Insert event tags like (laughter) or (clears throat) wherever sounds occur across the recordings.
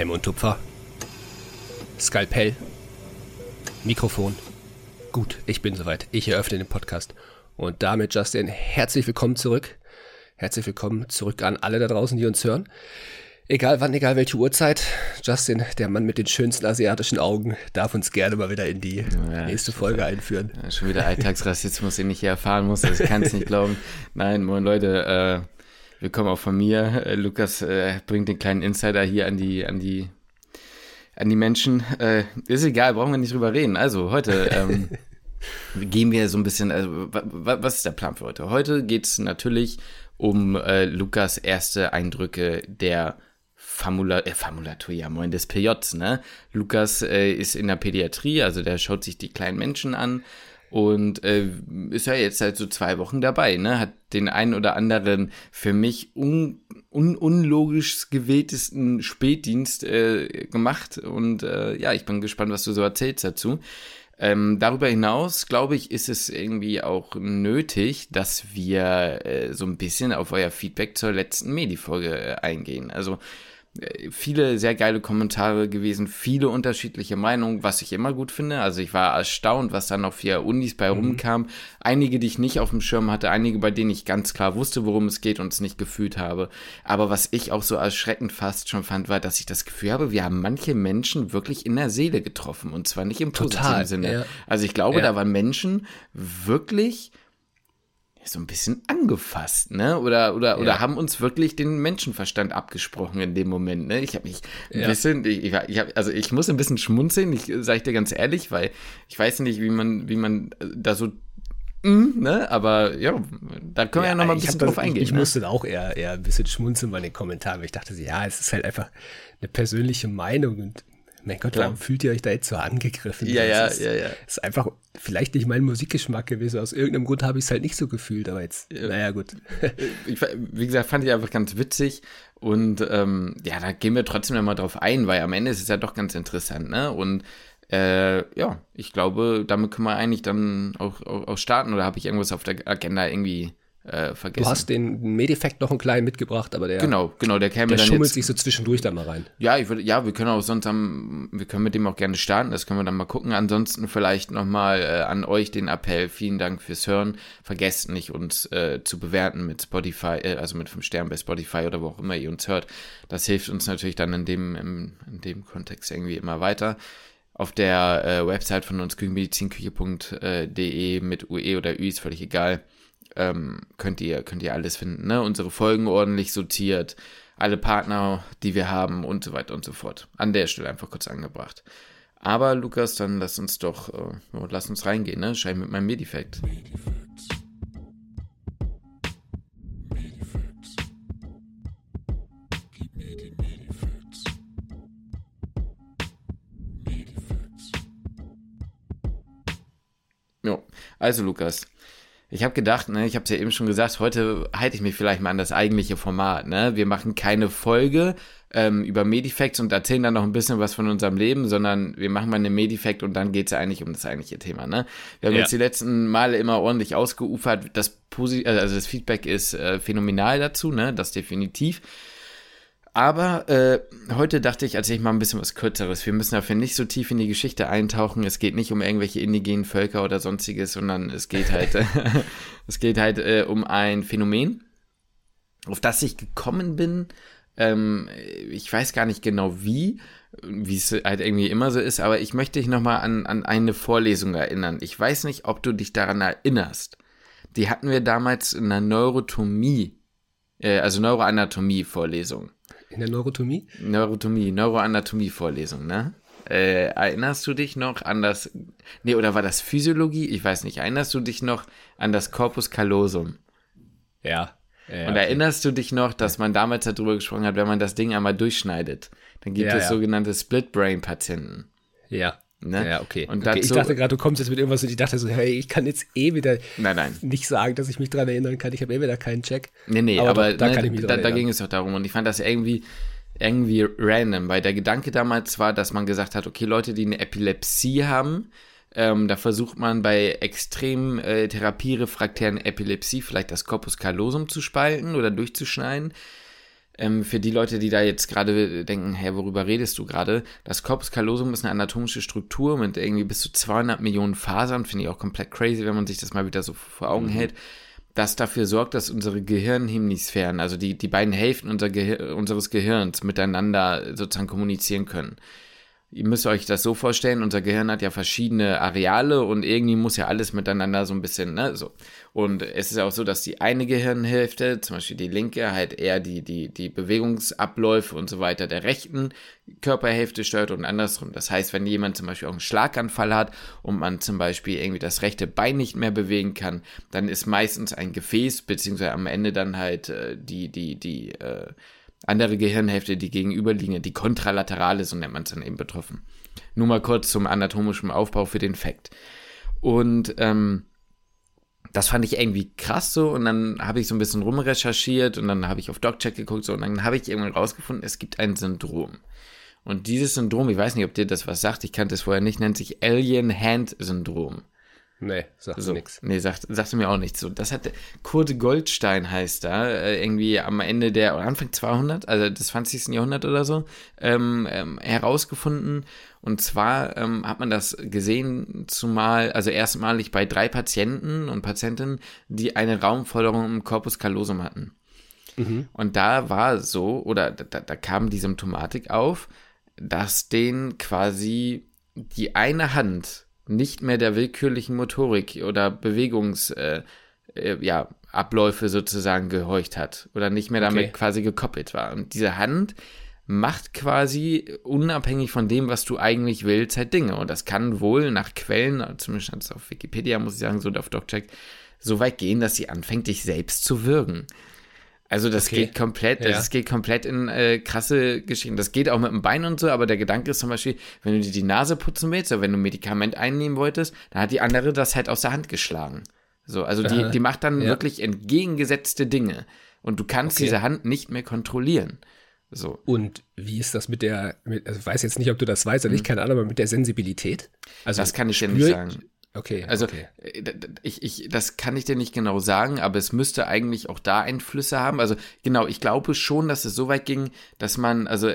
Klemme und Tupfer. Skalpell. Mikrofon. Gut, ich bin soweit. Ich eröffne den Podcast. Und damit, Justin, herzlich willkommen zurück. Herzlich willkommen zurück an alle da draußen, die uns hören. Egal wann, egal welche Uhrzeit, Justin, der Mann mit den schönsten asiatischen Augen, darf uns gerne mal wieder in die ja, nächste Folge einführen. Ja, schon wieder Alltagsrassismus, den ich hier erfahren muss. Also ich kann es nicht glauben. (laughs) Nein, moin Leute, äh, willkommen auch von mir. Äh, Lukas äh, bringt den kleinen Insider hier an die, an die, an die Menschen. Äh, ist egal, brauchen wir nicht drüber reden. Also heute ähm, (laughs) gehen wir so ein bisschen, also was ist der Plan für heute? Heute geht es natürlich um äh, Lukas erste Eindrücke der Famula äh, Famulatur, ja moin, des PJs, ne? Lukas äh, ist in der Pädiatrie, also der schaut sich die kleinen Menschen an und äh, ist ja jetzt seit so zwei Wochen dabei, ne? Hat den einen oder anderen für mich un, un unlogisch gewähltesten Spätdienst äh, gemacht und äh, ja, ich bin gespannt, was du so erzählst dazu. Ähm, darüber hinaus, glaube ich, ist es irgendwie auch nötig, dass wir äh, so ein bisschen auf euer Feedback zur letzten Medi-Folge äh, eingehen. Also viele sehr geile Kommentare gewesen, viele unterschiedliche Meinungen, was ich immer gut finde. Also ich war erstaunt, was da noch für Unis bei mhm. rumkam. Einige, die ich nicht auf dem Schirm hatte, einige, bei denen ich ganz klar wusste, worum es geht und es nicht gefühlt habe. Aber was ich auch so erschreckend fast schon fand, war, dass ich das Gefühl habe, wir haben manche Menschen wirklich in der Seele getroffen und zwar nicht im positiven Total, Sinne. Ja. Also ich glaube, ja. da waren Menschen wirklich so ein bisschen angefasst, ne? Oder, oder, ja. oder haben uns wirklich den Menschenverstand abgesprochen in dem Moment, ne? Ich habe mich ein ja. bisschen, ich, ich, hab, also ich muss ein bisschen schmunzeln, ich sage ich dir ganz ehrlich, weil ich weiß nicht, wie man, wie man da so Mm, ne? Aber ja, da können wir ja, ja noch mal ein bisschen drauf eingehen. Ich, ich ne? musste auch eher, eher ein bisschen schmunzeln bei den Kommentaren, weil ich dachte, ja, es ist halt einfach eine persönliche Meinung und mein Gott, warum fühlt ihr euch da jetzt so angegriffen? Ja, ja, ist, ja, ja. Ist einfach vielleicht nicht mein Musikgeschmack gewesen. Aus irgendeinem Grund habe ich es halt nicht so gefühlt, aber jetzt, ja. naja, gut. Ich, wie gesagt, fand ich einfach ganz witzig. Und ähm, ja, da gehen wir trotzdem nochmal drauf ein, weil am Ende ist es ja doch ganz interessant, ne? Und äh, ja, ich glaube, damit können wir eigentlich dann auch, auch, auch starten. Oder habe ich irgendwas auf der Agenda irgendwie äh, vergessen. Du hast den Medeffekt noch einen kleinen mitgebracht, aber der, genau, genau, der käme der dann schummelt jetzt, sich so zwischendurch da mal rein. Ja, ich würde, ja, wir können auch sonst am, wir können mit dem auch gerne starten, das können wir dann mal gucken. Ansonsten vielleicht nochmal äh, an euch den Appell, vielen Dank fürs Hören. Vergesst nicht, uns äh, zu bewerten mit Spotify, äh, also mit fünf Sternen bei Spotify oder wo auch immer ihr uns hört. Das hilft uns natürlich dann in dem, im, in dem Kontext irgendwie immer weiter auf der äh, Website von uns küchenmedizinküche.de mit UE oder Ü ist völlig egal ähm, könnt, ihr, könnt ihr alles finden. Ne? Unsere Folgen ordentlich sortiert, alle Partner, die wir haben und so weiter und so fort. An der Stelle einfach kurz angebracht. Aber Lukas, dann lass uns doch, äh, lass uns reingehen, ne? Schein mit meinem Medifekt. Jo, also Lukas, ich habe gedacht, ne, ich habe es ja eben schon gesagt, heute halte ich mich vielleicht mal an das eigentliche Format. Ne? Wir machen keine Folge ähm, über Medifacts und erzählen dann noch ein bisschen was von unserem Leben, sondern wir machen mal eine Medifact und dann geht es ja eigentlich um das eigentliche Thema. Ne? Wir haben ja. jetzt die letzten Male immer ordentlich ausgeufert. Das, Posi also das Feedback ist äh, phänomenal dazu, ne? das definitiv. Aber äh, heute dachte ich, als ich mal ein bisschen was Kürzeres. Wir müssen dafür nicht so tief in die Geschichte eintauchen. Es geht nicht um irgendwelche indigenen Völker oder sonstiges, sondern es geht halt, (laughs) es geht halt äh, um ein Phänomen, auf das ich gekommen bin. Ähm, ich weiß gar nicht genau wie, wie es halt irgendwie immer so ist, aber ich möchte dich nochmal an, an eine Vorlesung erinnern. Ich weiß nicht, ob du dich daran erinnerst. Die hatten wir damals in der Neurotomie, äh, also Neuroanatomie-Vorlesung. In der Neurotomie? Neurotomie, Neuroanatomie-Vorlesung, ne? Äh, erinnerst du dich noch an das, nee, oder war das Physiologie? Ich weiß nicht. Erinnerst du dich noch an das Corpus callosum? Ja. ja Und erinnerst du dich noch, dass man damals darüber gesprochen hat, wenn man das Ding einmal durchschneidet, dann gibt ja, es ja. sogenannte Split-Brain-Patienten. Ja. Ne? Ja, okay. Und okay, ich dachte gerade, du kommst jetzt mit irgendwas und ich dachte so, hey, ich kann jetzt eh wieder nein, nein. nicht sagen, dass ich mich dran erinnern kann. Ich habe eh wieder keinen Check. Nee, nee, aber, aber da, ne, kann ich mich da, da ging es doch darum. Und ich fand das irgendwie, irgendwie random, weil der Gedanke damals war, dass man gesagt hat, okay, Leute, die eine Epilepsie haben, ähm, da versucht man bei extrem äh, therapierefraktären Epilepsie vielleicht das Corpus callosum zu spalten oder durchzuschneiden ähm, für die Leute, die da jetzt gerade denken, hä, worüber redest du gerade? Das Corpus callosum ist eine anatomische Struktur mit irgendwie bis zu 200 Millionen Fasern, finde ich auch komplett crazy, wenn man sich das mal wieder so vor Augen mhm. hält das dafür sorgt, dass unsere Gehirnhemisphären, also die, die beiden Hälften unser Gehir unseres Gehirns miteinander sozusagen kommunizieren können ihr müsst euch das so vorstellen, unser Gehirn hat ja verschiedene Areale und irgendwie muss ja alles miteinander so ein bisschen, ne, so. Und es ist auch so, dass die eine Gehirnhälfte, zum Beispiel die linke, halt eher die, die, die Bewegungsabläufe und so weiter der rechten Körperhälfte steuert und andersrum. Das heißt, wenn jemand zum Beispiel auch einen Schlaganfall hat und man zum Beispiel irgendwie das rechte Bein nicht mehr bewegen kann, dann ist meistens ein Gefäß, beziehungsweise am Ende dann halt äh, die, die, die, äh, andere Gehirnhälfte, die gegenüberliegende, die kontralaterale, so nennt man es dann eben betroffen. Nur mal kurz zum anatomischen Aufbau für den Fakt. Und ähm, das fand ich irgendwie krass so und dann habe ich so ein bisschen rumrecherchiert und dann habe ich auf DocCheck geguckt so und dann habe ich irgendwann rausgefunden, es gibt ein Syndrom. Und dieses Syndrom, ich weiß nicht, ob dir das was sagt, ich kannte es vorher nicht, nennt sich Alien Hand Syndrom. Nee, sagt so, nichts. Nee, sagt, sagte mir auch nichts. So, das hat Kurt Goldstein heißt da, äh, irgendwie am Ende der, oder Anfang 200, also des 20. Jahrhundert oder so, ähm, ähm, herausgefunden. Und zwar ähm, hat man das gesehen, zumal, also erstmalig bei drei Patienten und Patientinnen, die eine Raumforderung im Corpus callosum hatten. Mhm. Und da war so, oder da, da kam die Symptomatik auf, dass denen quasi die eine Hand nicht mehr der willkürlichen Motorik oder Bewegungsabläufe äh, äh, ja, sozusagen gehorcht hat oder nicht mehr damit okay. quasi gekoppelt war. Und diese Hand macht quasi unabhängig von dem, was du eigentlich willst, halt Dinge. Und das kann wohl nach Quellen, zumindest auf Wikipedia muss ich sagen, so auf DocCheck, so weit gehen, dass sie anfängt, dich selbst zu würgen. Also das okay. geht komplett, das ja. geht komplett in äh, krasse Geschichten. Das geht auch mit dem Bein und so, aber der Gedanke ist zum Beispiel, wenn du dir die Nase putzen willst oder wenn du ein Medikament einnehmen wolltest, dann hat die andere das halt aus der Hand geschlagen. So, also die, die macht dann ja. wirklich entgegengesetzte Dinge. Und du kannst okay. diese Hand nicht mehr kontrollieren. So. Und wie ist das mit der, mit, also ich weiß jetzt nicht, ob du das weißt oder mhm. nicht, keine Ahnung, aber mit der Sensibilität? Also das kann ich dir nicht sagen. Okay. Also okay. Äh, ich, ich, das kann ich dir nicht genau sagen, aber es müsste eigentlich auch da Einflüsse haben. Also genau, ich glaube schon, dass es so weit ging, dass man, also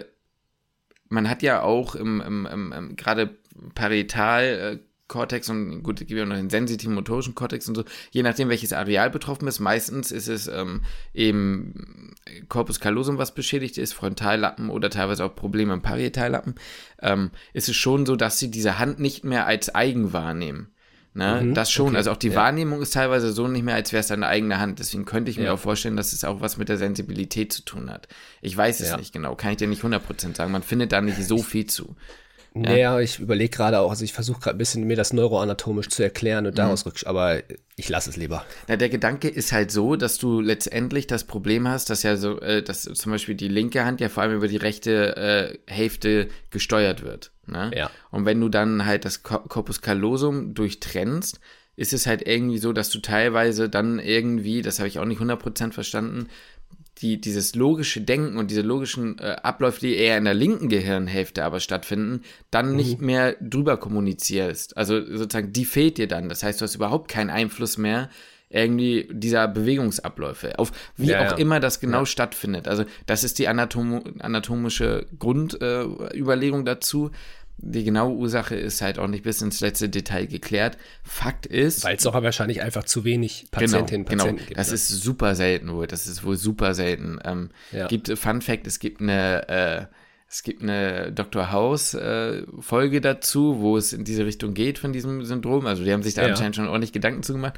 man hat ja auch im, im, im, im gerade parietal äh, Cortex und gut, es gibt ja noch den sensitiven motorischen Cortex und so, je nachdem, welches Areal betroffen ist. Meistens ist es ähm, eben Corpus callosum, was beschädigt ist, Frontallappen oder teilweise auch Probleme im Parietallappen. Ähm, ist es schon so, dass sie diese Hand nicht mehr als eigen wahrnehmen. Ne? Mhm, das schon. Okay. Also auch die ja. Wahrnehmung ist teilweise so nicht mehr, als wäre es deine eigene Hand. Deswegen könnte ich mir ja. auch vorstellen, dass es auch was mit der Sensibilität zu tun hat. Ich weiß es ja. nicht genau, kann ich dir nicht 100% sagen. Man findet da nicht so viel zu. Naja, ich überlege gerade auch, also ich versuche gerade ein bisschen mir das neuroanatomisch zu erklären und mhm. daraus rück, aber ich lasse es lieber. Na, der Gedanke ist halt so, dass du letztendlich das Problem hast, dass ja so, äh, dass zum Beispiel die linke Hand ja vor allem über die rechte äh, Hälfte gesteuert wird. Ne? Ja. Und wenn du dann halt das Corpus callosum durchtrennst, ist es halt irgendwie so, dass du teilweise dann irgendwie, das habe ich auch nicht 100% verstanden, die, dieses logische Denken und diese logischen äh, Abläufe, die eher in der linken Gehirnhälfte aber stattfinden, dann mhm. nicht mehr drüber kommunizierst. Also sozusagen, die fehlt dir dann. Das heißt, du hast überhaupt keinen Einfluss mehr irgendwie dieser Bewegungsabläufe, auf wie ja, auch ja. immer das genau ja. stattfindet. Also das ist die Anatom anatomische Grundüberlegung äh, dazu. Die genaue Ursache ist halt auch nicht bis ins letzte Detail geklärt. Fakt ist. Weil es auch wahrscheinlich einfach zu wenig Patientinnen genau, Patienten genau. gibt. Das ne? ist super selten wohl. Das ist wohl super selten. Ähm, ja. Gibt Fun Fact: Es gibt eine. Äh, es gibt eine Dr. House äh, Folge dazu, wo es in diese Richtung geht von diesem Syndrom. Also die haben sich da ja. anscheinend schon ordentlich Gedanken zugemacht.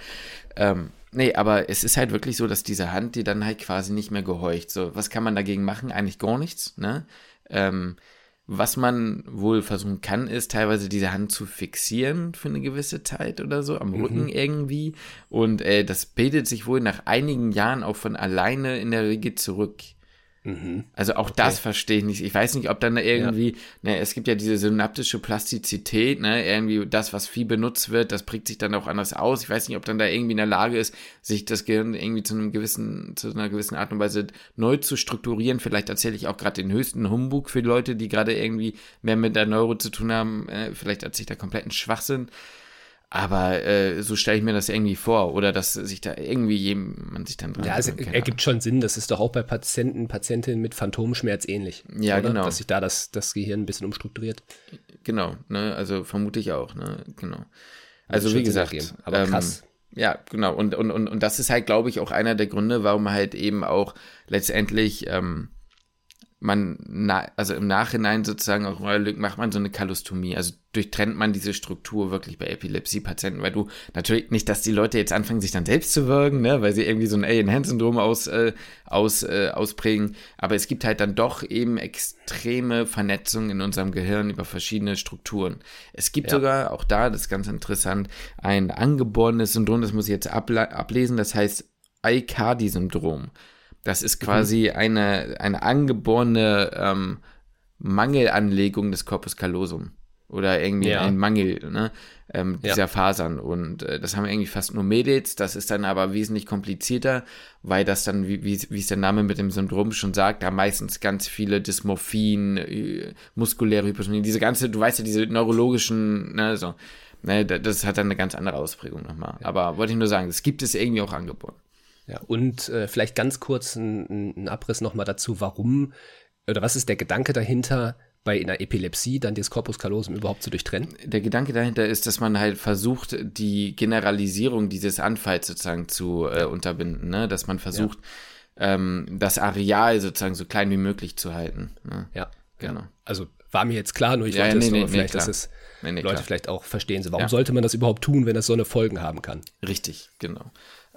Ähm, nee, aber es ist halt wirklich so, dass diese Hand, die dann halt quasi nicht mehr gehorcht. So, was kann man dagegen machen? Eigentlich gar nichts, ne? Ähm, was man wohl versuchen kann, ist teilweise diese Hand zu fixieren für eine gewisse Zeit oder so, am Rücken mhm. irgendwie. Und äh, das bildet sich wohl nach einigen Jahren auch von alleine in der Regel zurück. Mhm. Also auch okay. das verstehe ich nicht. Ich weiß nicht, ob dann irgendwie, ja. ne, es gibt ja diese synaptische Plastizität, ne, irgendwie das, was viel benutzt wird, das prägt sich dann auch anders aus. Ich weiß nicht, ob dann da irgendwie in der Lage ist, sich das Gehirn irgendwie zu einem gewissen, zu einer gewissen Art und Weise neu zu strukturieren. Vielleicht erzähle ich auch gerade den höchsten Humbug für Leute, die gerade irgendwie mehr mit der Neuro zu tun haben. Äh, vielleicht erzähle ich da kompletten Schwachsinn. Aber äh, so stelle ich mir das irgendwie vor. Oder dass sich da irgendwie jemand sich dann dran Ja, also ergibt schon Sinn. Das ist doch auch bei Patienten, Patientinnen mit Phantomschmerz ähnlich. Ja, oder? genau. Dass sich da das, das Gehirn ein bisschen umstrukturiert. Genau, ne? Also vermute ich auch, ne? Genau. Also wie gesagt, aber ähm, krass. Ja, genau. Und, und, und, und das ist halt, glaube ich, auch einer der Gründe, warum halt eben auch letztendlich ähm, man, na, also im Nachhinein sozusagen auch macht man so eine Kalostomie. Also durchtrennt man diese Struktur wirklich bei Epilepsie-Patienten, weil du natürlich nicht, dass die Leute jetzt anfangen, sich dann selbst zu würgen, ne, weil sie irgendwie so ein Alien-Hand-Syndrom aus, äh, aus, äh, ausprägen. Aber es gibt halt dann doch eben extreme Vernetzungen in unserem Gehirn über verschiedene Strukturen. Es gibt ja. sogar, auch da, das ist ganz interessant, ein angeborenes Syndrom, das muss ich jetzt ablesen, das heißt Aicardi-Syndrom. Das ist quasi mhm. eine, eine angeborene ähm, Mangelanlegung des Corpus callosum. Oder irgendwie ja. ein Mangel ne, ähm, dieser ja. Fasern. Und äh, das haben wir irgendwie fast nur Mädels. Das ist dann aber wesentlich komplizierter, weil das dann, wie, wie, wie es der Name mit dem Syndrom schon sagt, da meistens ganz viele Dysmorphien, äh, muskuläre Hypertonie, diese ganze, du weißt ja, diese neurologischen, ne, so. Ne, das hat dann eine ganz andere Ausprägung nochmal. Ja. Aber wollte ich nur sagen, das gibt es irgendwie auch angeboren. Ja, und äh, vielleicht ganz kurz ein, Abriss nochmal dazu, warum oder was ist der Gedanke dahinter, bei einer Epilepsie dann das Corpus callosum überhaupt zu durchtrennen? Der Gedanke dahinter ist, dass man halt versucht, die Generalisierung dieses Anfalls sozusagen zu äh, unterbinden, ne? dass man versucht, ja. ähm, das Areal sozusagen so klein wie möglich zu halten. Ne? Ja, genau. Also war mir jetzt klar, nur ich ja, wollte nee, es nee, vielleicht, nee, dass es Leute klar. vielleicht auch verstehen. So, warum sollte man das überhaupt tun, wenn das so eine Folgen haben kann? Richtig, genau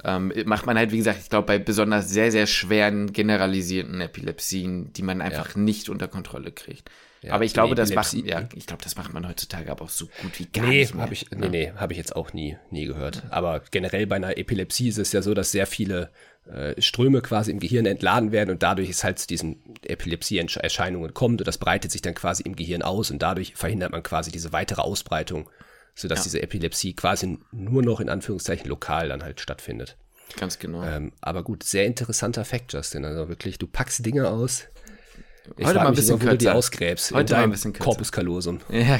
ähm, macht man halt, wie gesagt, ich glaube, bei besonders sehr, sehr schweren generalisierten Epilepsien, die man einfach ja. nicht unter Kontrolle kriegt. Ja, aber ich glaube, das macht, ja, ich glaube, das macht man heutzutage aber auch so gut wie gar nee, nicht mehr. Hab ich, nee, nee, habe ich jetzt auch nie, nie gehört. Aber generell bei einer Epilepsie ist es ja so, dass sehr viele äh, Ströme quasi im Gehirn entladen werden und dadurch es halt zu diesen Epilepsie-Erscheinungen kommt und das breitet sich dann quasi im Gehirn aus und dadurch verhindert man quasi diese weitere Ausbreitung sodass ja. diese Epilepsie quasi nur noch in Anführungszeichen lokal dann halt stattfindet. Ganz genau. Ähm, aber gut, sehr interessanter Fakt, Justin. Also wirklich, du packst Dinge aus. Ich Heute mal ein bisschen kürzer. die ausgräbst. Heute mal ein bisschen kürzer. Corpus callosum. (laughs) Ja,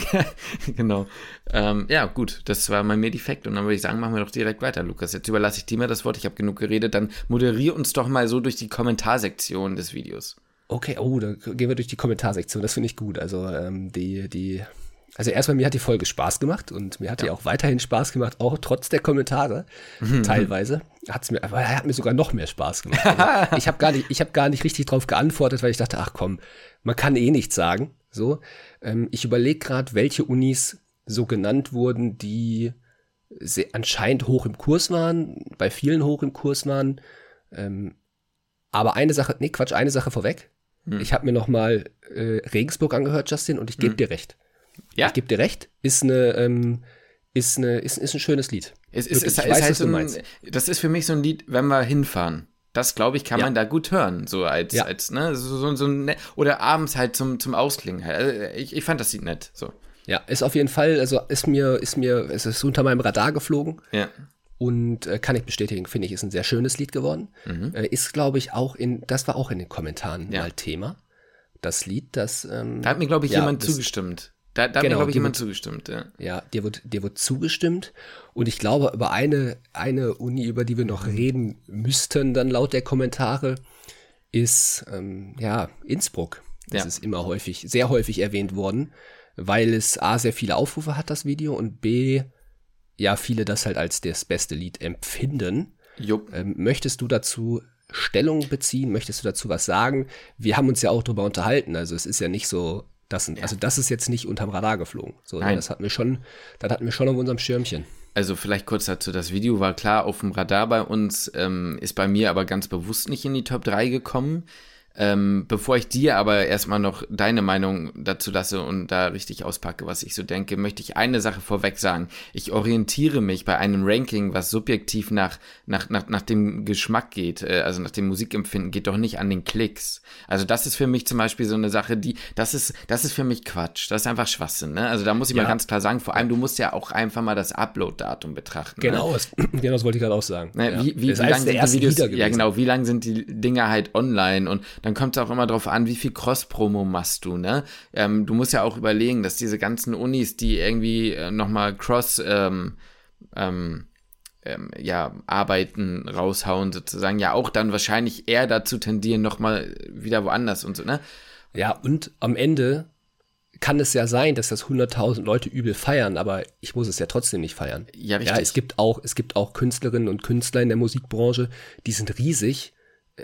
genau. Ähm, ja, gut, das war mein Medifekt und dann würde ich sagen, machen wir doch direkt weiter, Lukas. Jetzt überlasse ich dir mal das Wort. Ich habe genug geredet. Dann moderier uns doch mal so durch die Kommentarsektion des Videos. Okay, oh, da gehen wir durch die Kommentarsektion. Das finde ich gut. Also ähm, die, die also erstmal, mir hat die Folge Spaß gemacht und mir hat ja. die auch weiterhin Spaß gemacht, auch trotz der Kommentare. Mhm. Teilweise hat's mir, aber er hat mir sogar noch mehr Spaß gemacht. (laughs) Also ich habe gar nicht, ich habe gar nicht richtig drauf geantwortet, weil ich dachte, ach komm, man kann eh nichts sagen. So, ähm, ich überlege gerade, welche Unis so genannt wurden, die sehr, anscheinend hoch im Kurs waren, bei vielen hoch im Kurs waren. Ähm, aber eine Sache, nee, Quatsch, eine Sache vorweg. Hm. Ich habe mir noch mal äh, Regensburg angehört, Justin, und ich gebe hm. dir recht. Ja. Ich gebe dir recht, ist eine, ähm, ist eine, ist, ist ein schönes Lied. Es, es, es, weiß, halt so ein, das ist für mich so ein Lied, wenn wir hinfahren. Das, glaube ich, kann ja. man da gut hören, so als, ja. als ne, so, so, so ne, oder abends halt zum, zum Ausklingen. Also ich, ich fand das Lied nett, so. Ja, ist auf jeden Fall, also ist mir, ist mir, es ist unter meinem Radar geflogen. Ja. Und äh, kann ich bestätigen, finde ich, ist ein sehr schönes Lied geworden. Mhm. Äh, ist, glaube ich, auch in, das war auch in den Kommentaren ja. mal Thema. Das Lied, das. Ähm, da hat mir, glaube ich, jemand zugestimmt. Da, da genau, hat mir, glaube ich, jemand zugestimmt, ja. Ja, dir wird, dir wird zugestimmt. Und ich glaube, über eine, eine Uni, über die wir noch reden müssten, dann laut der Kommentare, ist, ähm, ja, Innsbruck. Das ja. ist immer häufig, sehr häufig erwähnt worden, weil es A, sehr viele Aufrufe hat, das Video, und B, ja, viele das halt als das beste Lied empfinden. Ähm, möchtest du dazu Stellung beziehen? Möchtest du dazu was sagen? Wir haben uns ja auch darüber unterhalten. Also es ist ja nicht so, das, ja. Also das ist jetzt nicht unterm Radar geflogen. So, Nein. Das hatten wir schon, das hatten wir schon auf unserem Schirmchen. Also vielleicht kurz dazu, das Video war klar auf dem Radar bei uns, ähm, ist bei mir aber ganz bewusst nicht in die Top 3 gekommen. Ähm, bevor ich dir aber erstmal noch deine Meinung dazu lasse und da richtig auspacke, was ich so denke, möchte ich eine Sache vorweg sagen. Ich orientiere mich bei einem Ranking, was subjektiv nach, nach, nach, nach dem Geschmack geht, äh, also nach dem Musikempfinden, geht doch nicht an den Klicks. Also das ist für mich zum Beispiel so eine Sache, die, das ist, das ist für mich Quatsch. Das ist einfach Schwachsinn. Ne? Also da muss ich ja. mal ganz klar sagen, vor allem du musst ja auch einfach mal das Upload-Datum betrachten. Genau, ne? das, (clears throat) genau das wollte ich gerade auch sagen. Ne? Ja. Wie, wie, wie lang sind die Videos, ja genau, wie lang sind die Dinger halt online und dann kommt es auch immer darauf an, wie viel Cross-Promo machst du, ne? Ähm, du musst ja auch überlegen, dass diese ganzen Unis, die irgendwie äh, nochmal Cross, ähm, ähm, ähm, ja, Arbeiten raushauen, sozusagen, ja auch dann wahrscheinlich eher dazu tendieren, nochmal wieder woanders und so, ne? Ja, und am Ende kann es ja sein, dass das 100.000 Leute übel feiern, aber ich muss es ja trotzdem nicht feiern. Ja, richtig. Ja, es gibt auch, es gibt auch Künstlerinnen und Künstler in der Musikbranche, die sind riesig,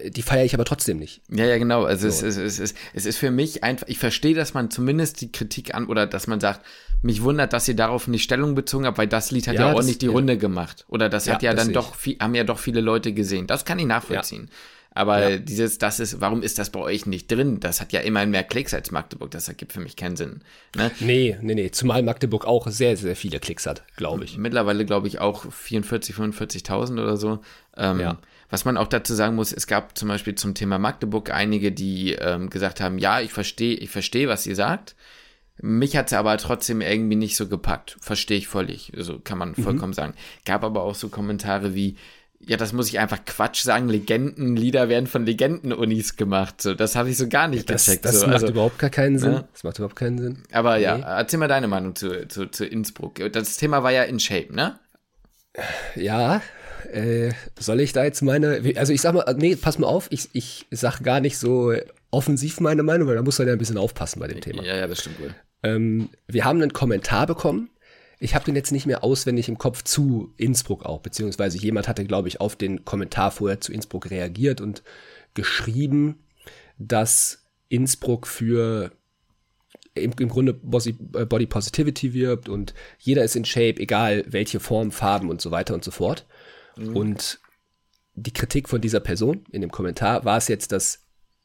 die feiere ich aber trotzdem nicht. Ja, ja, genau. Also so. es, es, es, es ist für mich einfach, ich verstehe, dass man zumindest die Kritik an oder dass man sagt, mich wundert, dass ihr darauf nicht Stellung bezogen habt, weil das Lied hat ja, ja auch nicht die ja. Runde gemacht. Oder das ja, hat ja dann doch, viel, haben ja doch viele Leute gesehen. Das kann ich nachvollziehen. Aber dieses, das ist, warum ist das bei euch nicht drin? Das hat ja immerhin mehr Klicks als Magdeburg. Das ergibt für mich keinen Sinn. Ne? Nee, nee, nee. Zumal Magdeburg auch sehr, sehr viele Klicks hat, glaube ich. Mittlerweile, glaube ich, auch 44, 45.000 oder so. Ähm, ja. Was man auch dazu sagen muss, es gab zum Beispiel zum Thema Magdeburg einige, die ähm, gesagt haben, ja, ich verstehe, ich verstehe, was ihr sagt. Mich hat es aber trotzdem irgendwie nicht so gepackt. Verstehe ich völlig. So also kann man mhm. vollkommen mhm. sagen. Gab aber auch so Kommentare wie, ja, das muss ich einfach Quatsch sagen. Legendenlieder werden von Legendenunis gemacht. So, das habe ich so gar nicht das, gecheckt. Das so. macht also, überhaupt gar keinen Sinn. Ja. Das macht überhaupt keinen Sinn. Aber nee. ja, erzähl mal deine Meinung zu, zu, zu Innsbruck. Das Thema war ja in Shape, ne? Ja, äh, soll ich da jetzt meine, also ich sag mal, nee, pass mal auf, ich, ich sag gar nicht so offensiv meine Meinung, weil da muss man ja ein bisschen aufpassen bei dem Thema. Ja, ja, das stimmt wohl. Ähm, wir haben einen Kommentar bekommen ich habe den jetzt nicht mehr auswendig im Kopf zu Innsbruck auch, beziehungsweise jemand hatte, glaube ich, auf den Kommentar vorher zu Innsbruck reagiert und geschrieben, dass Innsbruck für im, im Grunde äh, Body Positivity wirbt und jeder ist in Shape, egal welche Form, Farben und so weiter und so fort. Mhm. Und die Kritik von dieser Person in dem Kommentar war es jetzt, dass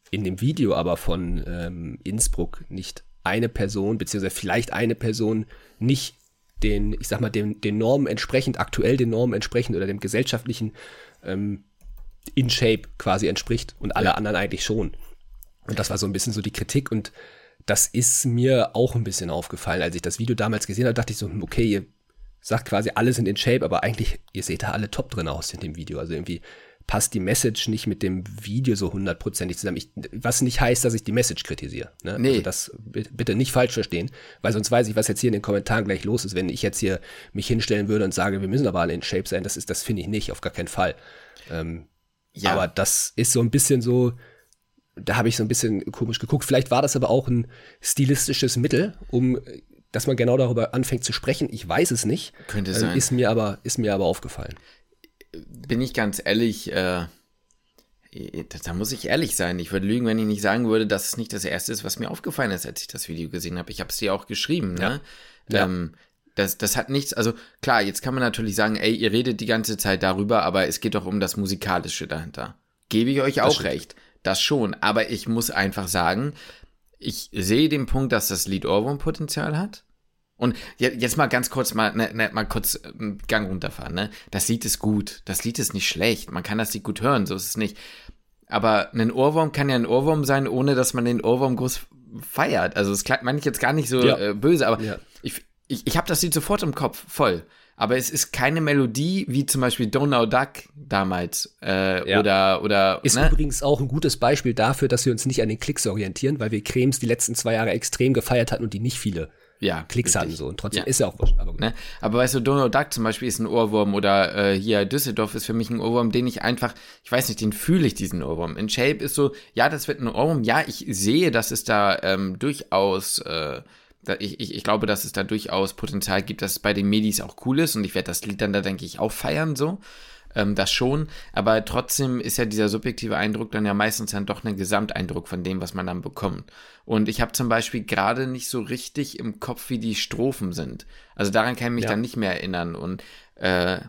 in dem Video aber von ähm, Innsbruck nicht eine Person, beziehungsweise vielleicht eine Person nicht den, ich sag mal, den, den Normen entsprechend, aktuell den Normen entsprechend oder dem gesellschaftlichen ähm, in Shape quasi entspricht und alle ja. anderen eigentlich schon. Und das war so ein bisschen so die Kritik und das ist mir auch ein bisschen aufgefallen. Als ich das Video damals gesehen habe, dachte ich so, hm, okay, ihr sagt quasi, alle sind in Shape, aber eigentlich, ihr seht da alle top drin aus in dem Video. Also irgendwie passt die Message nicht mit dem Video so hundertprozentig zusammen. Ich, was nicht heißt, dass ich die Message kritisiere. Ne? Nee. Also das bitte nicht falsch verstehen, weil sonst weiß ich, was jetzt hier in den Kommentaren gleich los ist, wenn ich jetzt hier mich hinstellen würde und sage, wir müssen aber alle in Shape sein. Das ist, das finde ich nicht, auf gar keinen Fall. Ähm, ja. Aber das ist so ein bisschen so, da habe ich so ein bisschen komisch geguckt. Vielleicht war das aber auch ein stilistisches Mittel, um dass man genau darüber anfängt zu sprechen. Ich weiß es nicht. Könnte ähm, sein. Ist mir aber, ist mir aber aufgefallen bin ich ganz ehrlich, äh, da muss ich ehrlich sein. Ich würde lügen, wenn ich nicht sagen würde, dass es nicht das Erste ist, was mir aufgefallen ist, als ich das Video gesehen habe. Ich habe es dir auch geschrieben. Ne? Ja. Ähm, das, das hat nichts, also klar, jetzt kann man natürlich sagen, ey, ihr redet die ganze Zeit darüber, aber es geht doch um das Musikalische dahinter. Gebe ich euch auch recht. Das schon. Aber ich muss einfach sagen, ich sehe den Punkt, dass das Lied Ohrwurm-Potenzial hat. Und jetzt mal ganz kurz mal, ne, ne, mal kurz einen Gang runterfahren, ne? Das Lied ist gut. Das Lied ist nicht schlecht. Man kann das Lied gut hören, so ist es nicht. Aber ein Ohrwurm kann ja ein Ohrwurm sein, ohne dass man den Ohrwurm groß feiert. Also das meine ich jetzt gar nicht so ja. äh, böse, aber ja. ich, ich, ich habe das Lied sofort im Kopf, voll. Aber es ist keine Melodie wie zum Beispiel Donald Duck damals äh, ja. oder oder ist ne? übrigens auch ein gutes Beispiel dafür, dass wir uns nicht an den Klicks orientieren, weil wir Cremes die letzten zwei Jahre extrem gefeiert hatten und die nicht viele ja, Klicks richtig. hatten so. Und trotzdem ja. ist ja auch wurscht. Aber, ne? aber weißt du, Donald Duck zum Beispiel ist ein Ohrwurm oder äh, hier Düsseldorf ist für mich ein Ohrwurm, den ich einfach, ich weiß nicht, den fühle ich, diesen Ohrwurm. In Shape ist so, ja, das wird ein Ohrwurm. Ja, ich sehe, dass es da ähm, durchaus, äh, ich, ich, ich glaube, dass es da durchaus Potenzial gibt, dass es bei den Medis auch cool ist und ich werde das Lied dann da, denke ich, auch feiern so ähm, das schon, aber trotzdem ist ja dieser subjektive Eindruck dann ja meistens dann doch ein Gesamteindruck von dem, was man dann bekommt. Und ich habe zum Beispiel gerade nicht so richtig im Kopf, wie die Strophen sind. Also daran kann ich mich ja. dann nicht mehr erinnern. Und äh,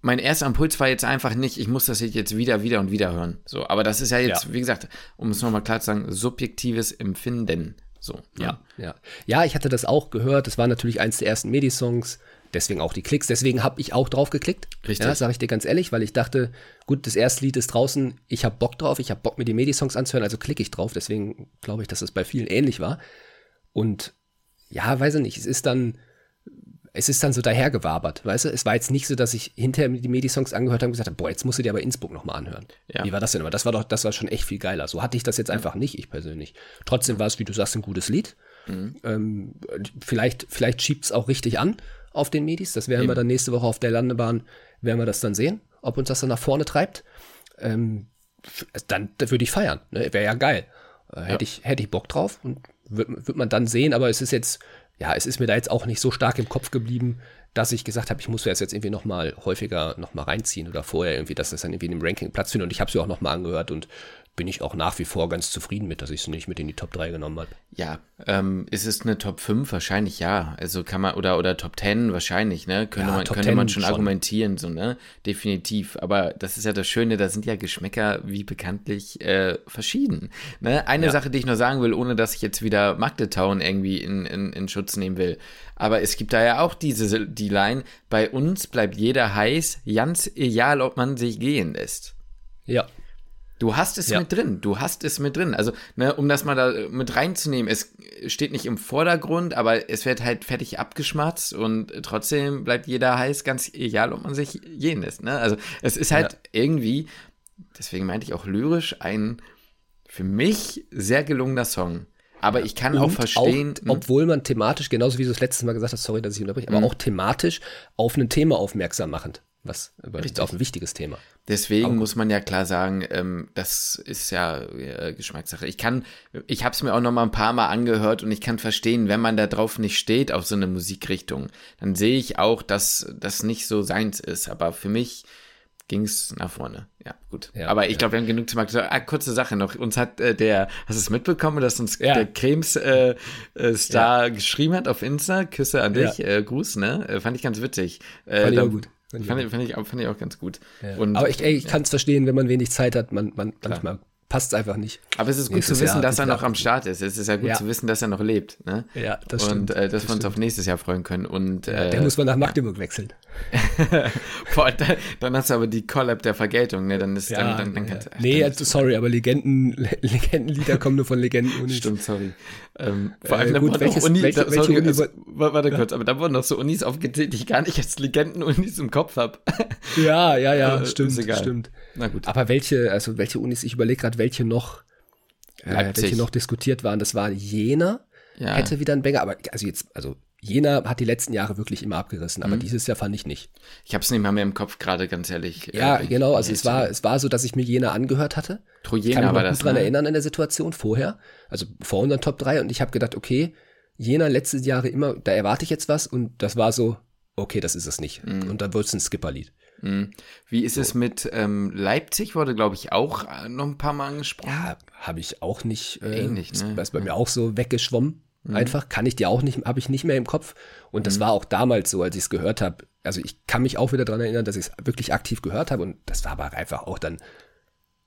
mein erster Impuls war jetzt einfach nicht, ich muss das jetzt wieder, wieder und wieder hören. So, aber das ist ja jetzt, ja. wie gesagt, um es nochmal klar zu sagen, subjektives Empfinden. So. Ne? Ja, ja. Ja, ich hatte das auch gehört. Das war natürlich eins der ersten Medi-Songs. Deswegen auch die Klicks. Deswegen habe ich auch drauf geklickt. Richtig. Ja, sage ich dir ganz ehrlich, weil ich dachte, gut, das erste Lied ist draußen, ich habe Bock drauf, ich habe Bock, mir die Medi-Songs anzuhören, also klicke ich drauf. Deswegen glaube ich, dass es bei vielen ähnlich war. Und ja, weiß ich nicht, es ist dann, es ist dann so dahergewabert, weißt du? Es war jetzt nicht so, dass ich hinterher die Medi-Songs angehört habe und gesagt habe, boah, jetzt musst du dir aber Innsbruck nochmal anhören. Ja. Wie war das denn immer? Das war doch, das war schon echt viel geiler. So hatte ich das jetzt einfach nicht, ich persönlich. Trotzdem war es, wie du sagst, ein gutes Lied. Mhm. Ähm, vielleicht vielleicht schiebt es auch richtig an, auf den Medis. Das werden Eben. wir dann nächste Woche auf der Landebahn, werden wir das dann sehen, ob uns das dann nach vorne treibt. Ähm, dann würde ich feiern. Ne? Wäre ja geil. Äh, hätte, ja. Ich, hätte ich Bock drauf und wird, wird man dann sehen, aber es ist jetzt, ja, es ist mir da jetzt auch nicht so stark im Kopf geblieben, dass ich gesagt habe, ich muss das jetzt irgendwie noch mal häufiger noch mal reinziehen oder vorher irgendwie, dass das dann irgendwie in dem Ranking Platz findet. Und ich habe ja auch noch mal angehört und bin ich auch nach wie vor ganz zufrieden mit, dass ich es nicht mit in die Top 3 genommen habe. Ja, ähm, ist es eine Top 5? Wahrscheinlich ja. Also kann man, oder, oder Top 10 wahrscheinlich, ne? Könnte, ja, man, könnte man schon, schon, argumentieren, so, ne? Definitiv. Aber das ist ja das Schöne, da sind ja Geschmäcker wie bekanntlich äh, verschieden. Ne? Eine ja. Sache, die ich noch sagen will, ohne dass ich jetzt wieder Magdetown irgendwie in, in, in Schutz nehmen will. Aber es gibt da ja auch diese, die Line, bei uns bleibt jeder heiß, ganz egal, ob man sich gehen lässt. Ja. Du hast es ja. mit drin, du hast es mit drin. Also, ne, um das mal da mit reinzunehmen, es steht nicht im Vordergrund, aber es wird halt fertig abgeschmatzt und trotzdem bleibt jeder heiß, ganz egal, ob man sich gehen lässt. Ne? Also, es ist halt ja. irgendwie, deswegen meinte ich auch lyrisch, ein für mich sehr gelungener Song. Aber ich kann und auch verstehen. Auch, hm? obwohl man thematisch, genauso wie du es letztes Mal gesagt hast, sorry, dass ich unterbreche, aber mhm. auch thematisch auf ein Thema aufmerksam machend was Richtig. auf ein wichtiges Thema. Deswegen Aber muss man ja klar sagen, ähm, das ist ja äh, Geschmackssache. Ich kann, ich habe es mir auch noch mal ein paar Mal angehört und ich kann verstehen, wenn man da drauf nicht steht auf so eine Musikrichtung, dann sehe ich auch, dass das nicht so seins ist. Aber für mich ging es nach vorne. Ja, gut. Ja, Aber ich ja. glaube, wir haben genug zu machen. Ah, kurze Sache noch. Uns hat äh, der, hast du es mitbekommen, dass uns ja. der Cremes-Star äh, äh, geschrieben hat auf Insta? Küsse an dich, äh, Gruß, ne? Äh, fand ich ganz witzig. Äh, fand ich auch gut. Fand, fand, ich, fand, ich, fand ich auch ganz gut. Ja. Aber ich, ich kann es verstehen, wenn man wenig Zeit hat, man, man manchmal passt es einfach nicht. Aber es ist gut zu wissen, Jahr dass er noch am Start ist. Es ist ja gut ja. zu wissen, dass er noch lebt. Ne? Ja, das stimmt. Und äh, dass das wir uns auf nächstes Jahr freuen können. Und, ja, äh, der muss man nach Magdeburg wechseln. (laughs) Boah, dann, dann, hast du aber die Collab der Vergeltung. Ne? Dann ist, ja, dann, dann, dann kannst, Nee, also, sorry, aber Legenden, Legendenlieder kommen nur von Legenden. Stimmt, sorry. Ähm, vor allem, äh, gut, welches, Uni, welche, da, sorry, Unis, also, warte kurz, aber da wurden noch so Unis aufgezählt, die ich gar nicht als Legenden-Unis im Kopf habe. (laughs) Ja, ja, ja, stimmt, stimmt. Na gut. Aber welche, also welche Unis, ich überlege gerade, welche noch äh, welche noch diskutiert waren. Das war Jena, ja. hätte wieder ein Banger, aber also jetzt, also Jena hat die letzten Jahre wirklich immer abgerissen, aber mhm. dieses Jahr fand ich nicht. Ich habe es nicht mal mehr im Kopf gerade, ganz ehrlich. Ja, äh, genau. Also es war, es war so, dass ich mir Jena angehört hatte. Trojena ich kann mich war das. gut dran ne? erinnern in der Situation vorher, also vor unseren Top 3 und ich habe gedacht, okay, Jena letzte Jahre immer, da erwarte ich jetzt was und das war so, okay, das ist es nicht. Mhm. Und dann wird es ein Skipperlied. Mhm. Wie ist so. es mit ähm, Leipzig? Wurde, glaube ich, auch äh, noch ein paar Mal angesprochen. Ja, habe ich auch nicht. Äh, Ähnlich, ne? Das ist bei mir auch so weggeschwommen. Mhm. Einfach kann ich dir auch nicht, habe ich nicht mehr im Kopf. Und das mhm. war auch damals so, als ich es gehört habe. Also ich kann mich auch wieder daran erinnern, dass ich es wirklich aktiv gehört habe. Und das war aber einfach auch dann.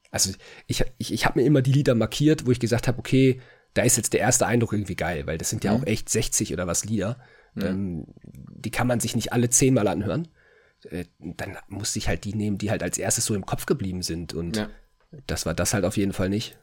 Also ich, ich, ich habe mir immer die Lieder markiert, wo ich gesagt habe, okay, da ist jetzt der erste Eindruck irgendwie geil, weil das sind ja mhm. auch echt 60 oder was Lieder. Ähm, die kann man sich nicht alle zehnmal anhören. Äh, dann musste ich halt die nehmen, die halt als erstes so im Kopf geblieben sind. Und ja. das war das halt auf jeden Fall nicht.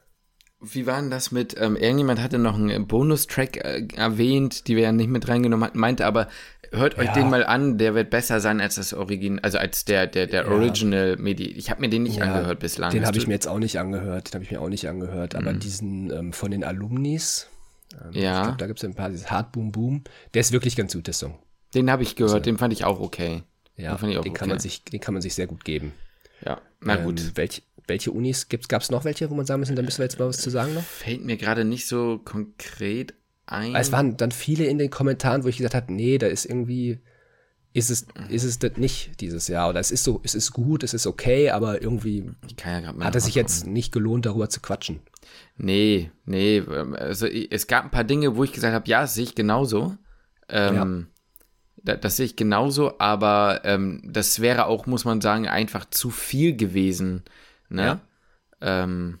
Wie war denn das mit, ähm, irgendjemand hatte noch einen Bonustrack äh, erwähnt, die wir ja nicht mit reingenommen hatten, meinte aber, hört euch ja. den mal an, der wird besser sein als das Origin, also als der, der, der ja. Original Medi. Ich habe mir den nicht ja, angehört bislang. Den habe ich mir jetzt auch nicht angehört, den habe ich mir auch nicht angehört, aber mhm. diesen ähm, von den Alumnis, ähm, ja. ich glaube, da gibt es ein paar, dieses Hard Boom Boom, der ist wirklich ganz gut, der Song. Den habe ich gehört, also, den fand ich auch okay. Ja, den, den kann man sich, den kann man sich sehr gut geben. Ja, na gut. Ähm, welch, welche Unis gab es noch welche, wo man sagen müssen, da müssen wir jetzt mal was zu sagen noch? Fällt mir gerade nicht so konkret ein. Es waren dann viele in den Kommentaren, wo ich gesagt habe, nee, da ist irgendwie, ist es, ist es das nicht dieses Jahr. Oder es ist so, es ist gut, es ist okay, aber irgendwie ja hat es sich jetzt nicht gelohnt, darüber zu quatschen. Nee, nee. Also es gab ein paar Dinge, wo ich gesagt habe, ja, das sehe ich genauso. Ähm, das, das sehe ich genauso, aber ähm, das wäre auch, muss man sagen, einfach zu viel gewesen. Ne? Ja. Ähm,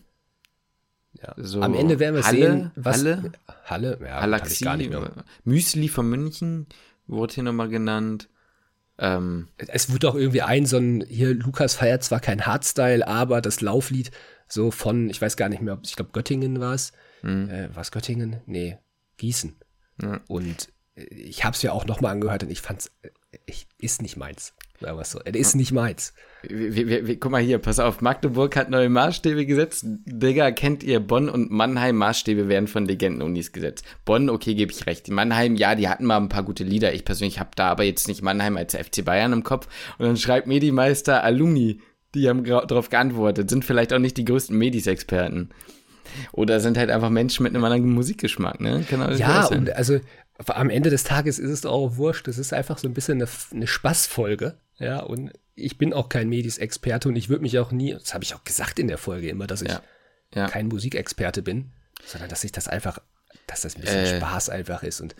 ja. So Am Ende werden wir Halle, sehen, was. Halle, Halle, ja, Halaxi, gar nicht mehr. Müsli von München wurde hier nochmal genannt. Ähm, es wird auch irgendwie ein, so ein, hier, Lukas feiert zwar kein Hardstyle, aber das Lauflied so von, ich weiß gar nicht mehr, ob ich glaube Göttingen war es. Mhm. Äh, was Göttingen? Nee, Gießen. Ja. Und ich habe es ja auch nochmal angehört und ich fand's, ich, ist nicht meins. Aber so, es ist nicht meins. Wir, wir, wir, guck mal hier, pass auf, Magdeburg hat neue Maßstäbe gesetzt. Digga, kennt ihr Bonn und Mannheim? Maßstäbe werden von Legendenunis gesetzt. Bonn, okay, gebe ich recht. Die Mannheim, ja, die hatten mal ein paar gute Lieder. Ich persönlich habe da aber jetzt nicht Mannheim als FC Bayern im Kopf. Und dann schreibt Medimeister Alumni, die haben darauf geantwortet, sind vielleicht auch nicht die größten Medis-Experten. Oder sind halt einfach Menschen mit einem anderen Musikgeschmack, ne? Ja, und also am Ende des Tages ist es auch wurscht. Das ist einfach so ein bisschen eine, eine Spaßfolge. Ja, und ich bin auch kein Medis-Experte und ich würde mich auch nie, das habe ich auch gesagt in der Folge immer, dass ich ja, ja. kein Musikexperte bin, sondern dass ich das einfach, dass das ein bisschen äh, Spaß einfach ist. Und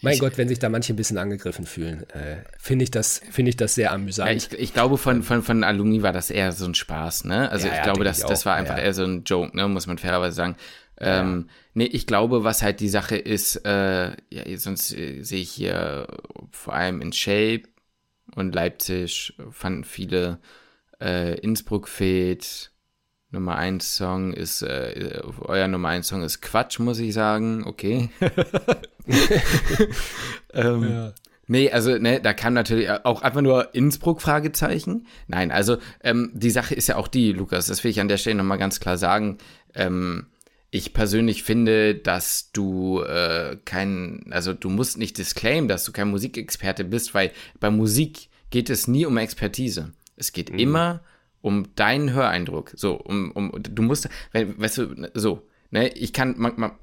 mein ich, Gott, wenn sich da manche ein bisschen angegriffen fühlen, äh, finde ich das, finde ich das sehr amüsant. Ja, ich, ich, glaube, von, von, von Alumni war das eher so ein Spaß, ne? Also ich glaube, das, das war einfach eher so ein Joke, ne? Muss man fairerweise sagen. Ähm, nee, ich glaube, was halt die Sache ist, äh, ja, sonst äh, sehe ich hier vor allem in Shape und Leipzig fanden viele äh, Innsbruck fehlt. Nummer 1 Song ist, äh, euer Nummer 1 Song ist Quatsch, muss ich sagen. Okay. (laughs) ähm, ja. Nee, also, ne, da kam natürlich auch einfach nur Innsbruck Fragezeichen. Nein, also, ähm, die Sache ist ja auch die, Lukas, das will ich an der Stelle nochmal ganz klar sagen. Ähm, ich persönlich finde, dass du äh, kein, also du musst nicht disclaimen, dass du kein Musikexperte bist, weil bei Musik geht es nie um Expertise. Es geht mhm. immer um deinen Höreindruck. So, um, um, du musst, weißt du, so, Ne, ich kann,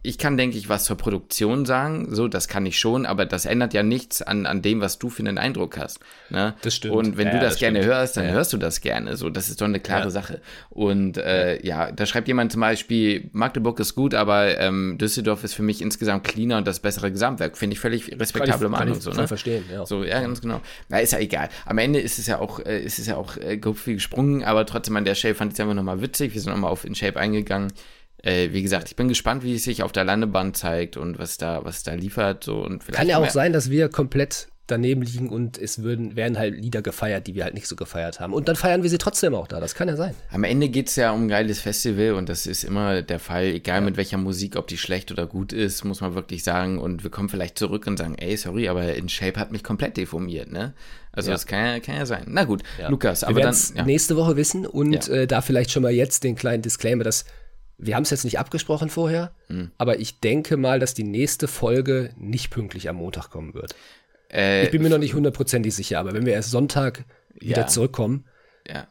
ich kann, denke ich, was zur Produktion sagen, so, das kann ich schon, aber das ändert ja nichts an, an dem, was du für einen Eindruck hast. Ne? Das stimmt. Und wenn ja, du das, das gerne stimmt. hörst, dann ja. hörst du das gerne. So, das ist doch eine klare ja. Sache. Und äh, ja, da schreibt jemand zum Beispiel, Magdeburg ist gut, aber ähm, Düsseldorf ist für mich insgesamt cleaner und das bessere Gesamtwerk. Finde ich völlig respektable kann Meinung. Ich, kann so, ne? verstehen, ja. So, ja, ganz genau. Na, ist ja egal. Am Ende ist es ja auch, äh, ist es ja auch äh, viel gesprungen, aber trotzdem an der Shape fand ich es einfach nochmal witzig. Wir sind nochmal auf In Shape eingegangen äh, wie gesagt, ich bin gespannt, wie es sich auf der Landebahn zeigt und was da, was da liefert. So, und Kann ja auch sein, dass wir komplett daneben liegen und es würden, werden halt Lieder gefeiert, die wir halt nicht so gefeiert haben. Und dann feiern wir sie trotzdem auch da. Das kann ja sein. Am Ende geht es ja um ein geiles Festival und das ist immer der Fall, egal mit welcher Musik, ob die schlecht oder gut ist, muss man wirklich sagen. Und wir kommen vielleicht zurück und sagen, ey, sorry, aber In Shape hat mich komplett deformiert, ne? Also ja. das kann ja, kann ja sein. Na gut, ja. Lukas, aber wir dann. Ja. nächste Woche wissen und äh, da vielleicht schon mal jetzt den kleinen Disclaimer, dass wir haben es jetzt nicht abgesprochen vorher, mhm. aber ich denke mal, dass die nächste Folge nicht pünktlich am Montag kommen wird. Äh, ich bin mir noch nicht hundertprozentig sicher, aber wenn wir erst Sonntag wieder ja. zurückkommen, ja.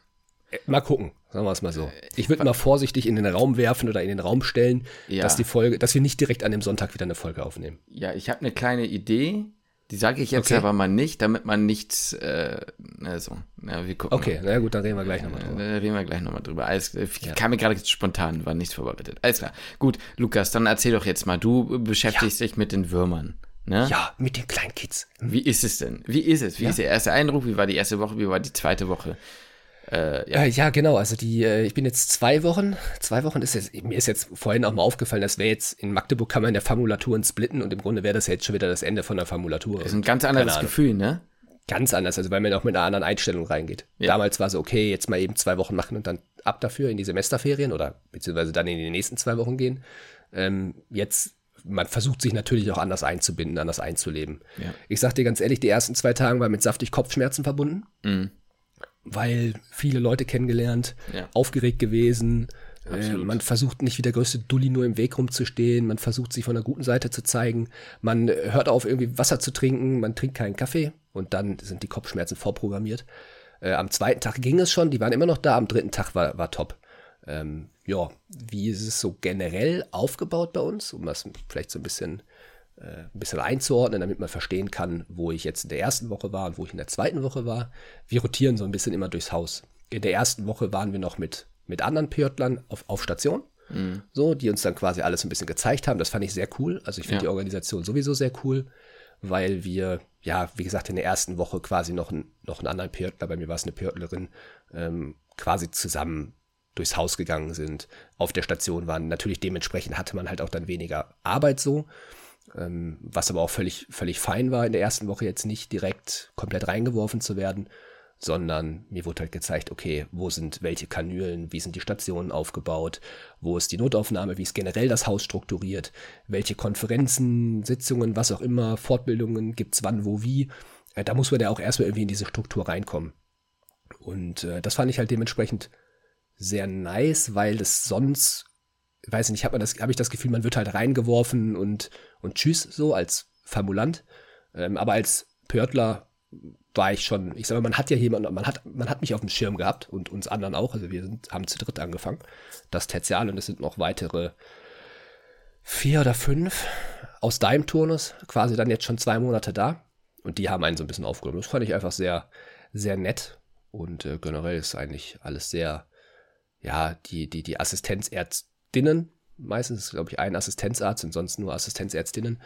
Äh, mal gucken, sagen wir es mal so. Äh, ich würde mal vorsichtig in den Raum werfen oder in den Raum stellen, ja. dass die Folge, dass wir nicht direkt an dem Sonntag wieder eine Folge aufnehmen. Ja, ich habe eine kleine Idee. Die sage ich jetzt okay. aber mal nicht, damit man nichts, äh, also, na, wir gucken. Okay, na gut, dann reden wir gleich nochmal drüber. Dann reden wir gleich nochmal drüber. Alles, äh, ja. kam mir gerade spontan, war nichts vorbereitet. Alles klar. Gut, Lukas, dann erzähl doch jetzt mal, du beschäftigst ja. dich mit den Würmern. Ne? Ja, mit den kleinen Kids. Wie ist es denn? Wie ist es? Wie ja. ist der erste Eindruck? Wie war die erste Woche? Wie war die zweite Woche? Äh, ja. Äh, ja. genau. Also die, äh, ich bin jetzt zwei Wochen. Zwei Wochen ist jetzt, mir ist jetzt vorhin auch mal aufgefallen, das wäre jetzt in Magdeburg kann man ja Formulaturen splitten und im Grunde wäre das jetzt schon wieder das Ende von der Formulatur. Das ist ein ganz anderes Gefühl, ne? Ganz anders, also weil man auch mit einer anderen Einstellung reingeht. Ja. Damals war es okay, jetzt mal eben zwei Wochen machen und dann ab dafür in die Semesterferien oder beziehungsweise dann in die nächsten zwei Wochen gehen. Ähm, jetzt man versucht sich natürlich auch anders einzubinden, anders einzuleben. Ja. Ich sag dir ganz ehrlich, die ersten zwei Tage waren mit saftig Kopfschmerzen verbunden. Mhm weil viele Leute kennengelernt, ja. aufgeregt gewesen. Äh, man versucht nicht wie der größte Dulli nur im Weg rumzustehen. Man versucht sich von der guten Seite zu zeigen. Man hört auf, irgendwie Wasser zu trinken. Man trinkt keinen Kaffee. Und dann sind die Kopfschmerzen vorprogrammiert. Äh, am zweiten Tag ging es schon. Die waren immer noch da. Am dritten Tag war, war top. Ähm, ja, wie ist es so generell aufgebaut bei uns? Um das vielleicht so ein bisschen äh, ein bisschen einzuordnen, damit man verstehen kann, wo ich jetzt in der ersten Woche war und wo ich in der zweiten Woche war. Wir rotieren so ein bisschen immer durchs Haus. In der ersten Woche waren wir noch mit, mit anderen Pörtlern auf, auf Station, mhm. so, die uns dann quasi alles ein bisschen gezeigt haben. Das fand ich sehr cool. Also ich finde ja. die Organisation sowieso sehr cool, weil wir, ja, wie gesagt, in der ersten Woche quasi noch, ein, noch einen anderen Pörtler, bei mir war es eine Pörtlerin, ähm, quasi zusammen durchs Haus gegangen sind, auf der Station waren. Natürlich dementsprechend hatte man halt auch dann weniger Arbeit so. Ähm, was aber auch völlig, völlig fein war in der ersten Woche jetzt nicht direkt komplett reingeworfen zu werden, sondern mir wurde halt gezeigt, okay, wo sind welche Kanülen, wie sind die Stationen aufgebaut, wo ist die Notaufnahme, wie ist generell das Haus strukturiert, welche Konferenzen, Sitzungen, was auch immer, Fortbildungen gibt's wann, wo, wie. Äh, da muss man ja auch erstmal irgendwie in diese Struktur reinkommen. Und äh, das fand ich halt dementsprechend sehr nice, weil es sonst, weiß ich nicht, habe hab ich das Gefühl, man wird halt reingeworfen und, und tschüss, so als Formulant. Ähm, aber als Pörtler war ich schon, ich sag mal, man hat ja jemanden, man hat, man hat mich auf dem Schirm gehabt und uns anderen auch. Also wir sind, haben zu dritt angefangen. Das Tertial und es sind noch weitere vier oder fünf aus deinem Turnus, quasi dann jetzt schon zwei Monate da. Und die haben einen so ein bisschen aufgenommen. Das fand ich einfach sehr, sehr nett. Und äh, generell ist eigentlich alles sehr, ja, die, die, die Assistenzärztinnen, meistens glaube ich ein Assistenzarzt und sonst nur Assistenzärztinnen,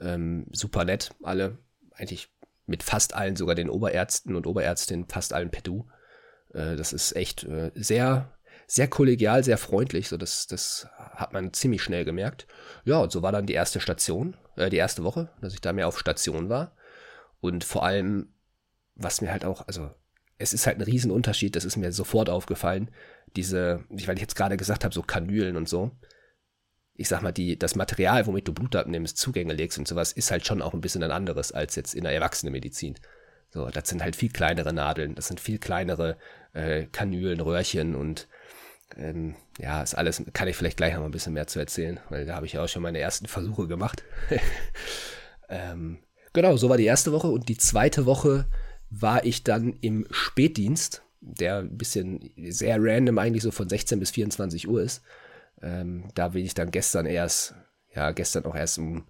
ähm, super nett, alle, eigentlich mit fast allen, sogar den Oberärzten und Oberärztinnen, fast allen per Du. Äh, das ist echt äh, sehr, sehr kollegial, sehr freundlich, so das, das hat man ziemlich schnell gemerkt. Ja, und so war dann die erste Station, äh, die erste Woche, dass ich da mehr auf Station war. Und vor allem, was mir halt auch, also es ist halt ein Riesenunterschied, das ist mir sofort aufgefallen. Diese, weil ich jetzt gerade gesagt habe, so Kanülen und so. Ich sag mal, die, das Material, womit du Blut abnimmst, Zugänge legst und sowas, ist halt schon auch ein bisschen ein anderes als jetzt in der Erwachsenenmedizin. So, das sind halt viel kleinere Nadeln, das sind viel kleinere äh, Kanülen, Röhrchen und ähm, ja, ist alles, kann ich vielleicht gleich noch mal ein bisschen mehr zu erzählen, weil da habe ich ja auch schon meine ersten Versuche gemacht. (laughs) ähm, genau, so war die erste Woche und die zweite Woche war ich dann im Spätdienst, der ein bisschen sehr random eigentlich so von 16 bis 24 Uhr ist. Ähm, da bin ich dann gestern erst, ja, gestern auch erst um,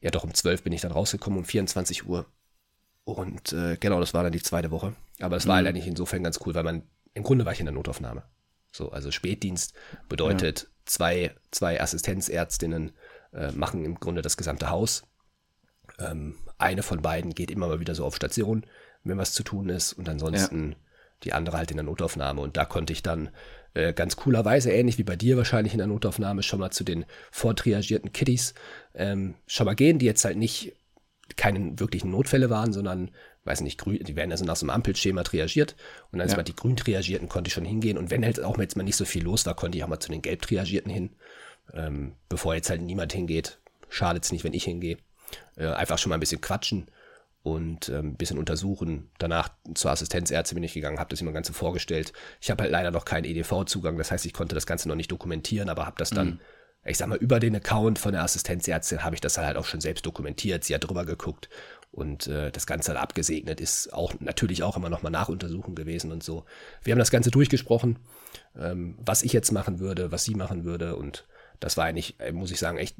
ja doch um 12 bin ich dann rausgekommen, um 24 Uhr. Und äh, genau, das war dann die zweite Woche. Aber es war mhm. halt eigentlich insofern ganz cool, weil man, im Grunde war ich in der Notaufnahme. So, also Spätdienst bedeutet, ja. zwei, zwei Assistenzärztinnen äh, machen im Grunde das gesamte Haus. Ähm, eine von beiden geht immer mal wieder so auf Station, wenn was zu tun ist, und ansonsten ja. die andere halt in der Notaufnahme. Und da konnte ich dann äh, ganz coolerweise, ähnlich wie bei dir wahrscheinlich in der Notaufnahme, schon mal zu den vortriagierten Kiddies ähm, schon mal gehen, die jetzt halt nicht keine wirklichen Notfälle waren, sondern, weiß nicht, grün, die werden also nach so einem Ampelschema triagiert und dann ja. die grün triagierten konnte ich schon hingehen und wenn halt auch jetzt mal nicht so viel los war, konnte ich auch mal zu den gelb triagierten hin, ähm, bevor jetzt halt niemand hingeht. Schadet es nicht, wenn ich hingehe. Äh, einfach schon mal ein bisschen quatschen und äh, ein bisschen untersuchen. Danach zur Assistenzärztin bin ich gegangen, habe das immer Ganze vorgestellt. Ich habe halt leider noch keinen EDV-Zugang, das heißt, ich konnte das Ganze noch nicht dokumentieren, aber habe das dann, mhm. ich sag mal, über den Account von der Assistenzärztin habe ich das halt auch schon selbst dokumentiert. Sie hat drüber geguckt und äh, das Ganze halt abgesegnet. Ist auch natürlich auch immer nochmal Nachuntersuchung gewesen und so. Wir haben das Ganze durchgesprochen, ähm, was ich jetzt machen würde, was sie machen würde und das war eigentlich, äh, muss ich sagen, echt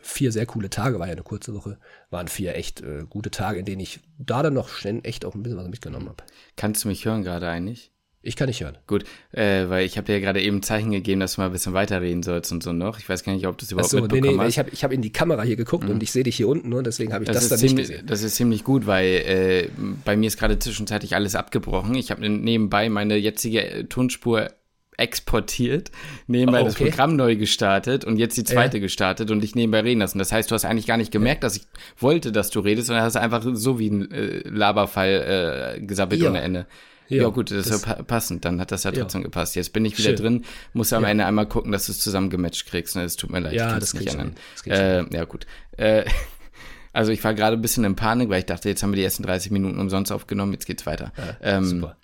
vier sehr coole Tage, war ja eine kurze Woche, waren vier echt äh, gute Tage, in denen ich da dann noch schnell echt auch ein bisschen was mitgenommen habe. Kannst du mich hören gerade eigentlich? Ich kann nicht hören. Gut, äh, weil ich habe dir ja gerade eben ein Zeichen gegeben, dass du mal ein bisschen weiterreden sollst und so noch. Ich weiß gar nicht, ob du es überhaupt so, mitbekommen nee, nee, hast. Ich habe ich hab in die Kamera hier geguckt mhm. und ich sehe dich hier unten und deswegen habe ich das, das dann ziemlich, nicht gesehen. Das ist ziemlich gut, weil äh, bei mir ist gerade zwischenzeitlich alles abgebrochen. Ich habe nebenbei meine jetzige äh, Tonspur exportiert, nebenbei oh, okay. das Programm neu gestartet und jetzt die zweite ja. gestartet und dich nebenbei reden lassen. Das heißt, du hast eigentlich gar nicht gemerkt, dass ich wollte, dass du redest, sondern hast einfach so wie ein äh, Laberfall äh, gesabbelt ja. ohne Ende. Ja, ja gut, das, das ist ja passend, dann hat das ja trotzdem ja. gepasst. Jetzt bin ich wieder Schön. drin, muss am Ende einmal gucken, dass du es zusammen gematcht kriegst. Ne? Das tut mir leid, ja, ich das nicht ändern. Äh, ja, gut. Äh, (laughs) also ich war gerade ein bisschen in Panik, weil ich dachte, jetzt haben wir die ersten 30 Minuten umsonst aufgenommen, jetzt geht's weiter. ähm, super.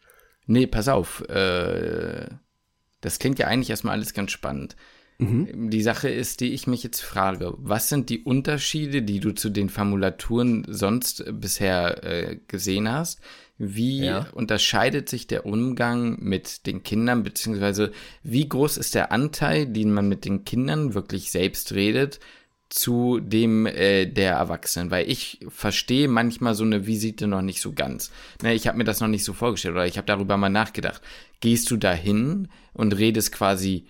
Nee, pass auf. Äh, das klingt ja eigentlich erstmal alles ganz spannend. Mhm. Die Sache ist, die ich mich jetzt frage, was sind die Unterschiede, die du zu den Formulaturen sonst bisher äh, gesehen hast? Wie ja. unterscheidet sich der Umgang mit den Kindern, beziehungsweise wie groß ist der Anteil, den man mit den Kindern wirklich selbst redet, zu dem äh, der Erwachsenen, weil ich verstehe manchmal so eine Visite noch nicht so ganz. Ne, ich habe mir das noch nicht so vorgestellt oder ich habe darüber mal nachgedacht. Gehst du dahin und redest quasi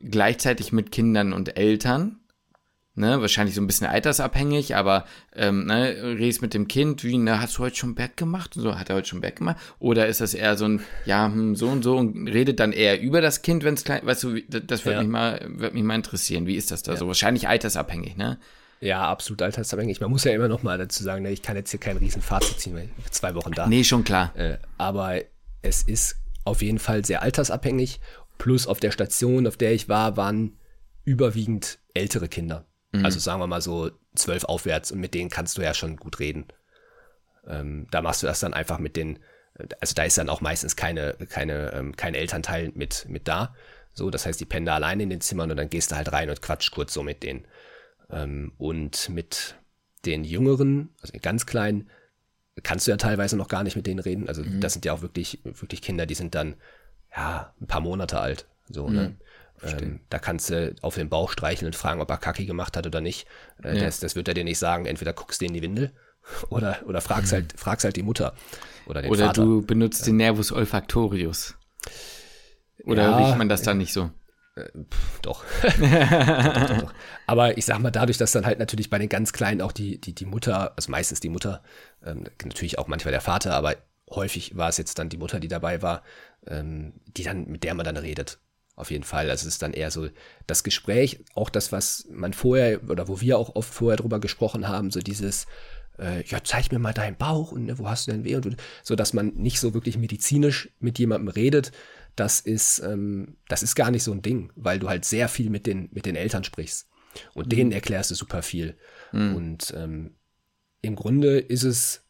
gleichzeitig mit Kindern und Eltern ne, wahrscheinlich so ein bisschen altersabhängig, aber ähm, ne, redest mit dem Kind, wie, ne, hast du heute schon Bett gemacht? Und so, hat er heute schon Bett gemacht? Oder ist das eher so ein, ja, hm, so und so und redet dann eher über das Kind, wenn es klein, weißt du, das würde ja. mich mal, mich mal interessieren. Wie ist das da ja. so? Wahrscheinlich altersabhängig, ne? Ja, absolut altersabhängig. Man muss ja immer noch mal dazu sagen, ne, ich kann jetzt hier kein Riesenfazit ziehen, weil ich zwei Wochen da. Nee, schon klar. Äh, aber es ist auf jeden Fall sehr altersabhängig. Plus auf der Station, auf der ich war, waren überwiegend ältere Kinder. Mhm. Also sagen wir mal so zwölf aufwärts und mit denen kannst du ja schon gut reden. Ähm, da machst du das dann einfach mit den also da ist dann auch meistens keine, keine, ähm, kein Elternteil mit, mit da. So, das heißt, die pennen da alleine in den Zimmern und dann gehst du halt rein und quatsch kurz so mit denen. Ähm, und mit den Jüngeren, also den ganz kleinen, kannst du ja teilweise noch gar nicht mit denen reden. Also mhm. das sind ja auch wirklich, wirklich Kinder, die sind dann ja ein paar Monate alt. So, ne? mhm. ne? Ähm, da kannst du auf den Bauch streicheln und fragen, ob er Kacki gemacht hat oder nicht. Äh, ja. das, das wird er dir nicht sagen. Entweder guckst du in die Windel (laughs) oder, oder fragst, mhm. halt, fragst halt die Mutter oder den oder Vater. du benutzt den Nervus olfactorius. Oder ja, riecht man das dann nicht so? Äh, pff, doch. (laughs) doch, doch, doch. Aber ich sag mal, dadurch, dass dann halt natürlich bei den ganz Kleinen auch die, die, die Mutter, also meistens die Mutter, ähm, natürlich auch manchmal der Vater, aber häufig war es jetzt dann die Mutter, die dabei war, ähm, die dann, mit der man dann redet. Auf jeden Fall. Also es ist dann eher so das Gespräch, auch das, was man vorher oder wo wir auch oft vorher drüber gesprochen haben, so dieses, äh, ja, zeig mir mal deinen Bauch und ne, wo hast du denn weh und, und so, dass man nicht so wirklich medizinisch mit jemandem redet, das ist, ähm, das ist gar nicht so ein Ding, weil du halt sehr viel mit den, mit den Eltern sprichst. Und mhm. denen erklärst du super viel. Mhm. Und ähm, im Grunde ist es,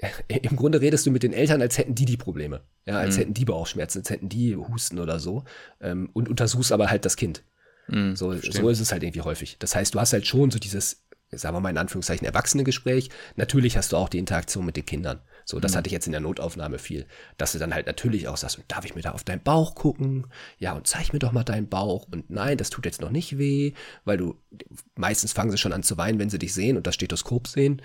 (laughs) im Grunde redest du mit den Eltern, als hätten die die Probleme. Ja, als mhm. hätten die Bauchschmerzen, als hätten die Husten oder so. Ähm, und untersuchst aber halt das Kind. Mhm, so, so ist es halt irgendwie häufig. Das heißt, du hast halt schon so dieses sagen wir mal in Anführungszeichen, Erwachsene-Gespräch. Natürlich hast du auch die Interaktion mit den Kindern. So, das mhm. hatte ich jetzt in der Notaufnahme viel. Dass du dann halt natürlich auch sagst, darf ich mir da auf deinen Bauch gucken? Ja, und zeig mir doch mal deinen Bauch. Und nein, das tut jetzt noch nicht weh, weil du, meistens fangen sie schon an zu weinen, wenn sie dich sehen und das Stethoskop sehen.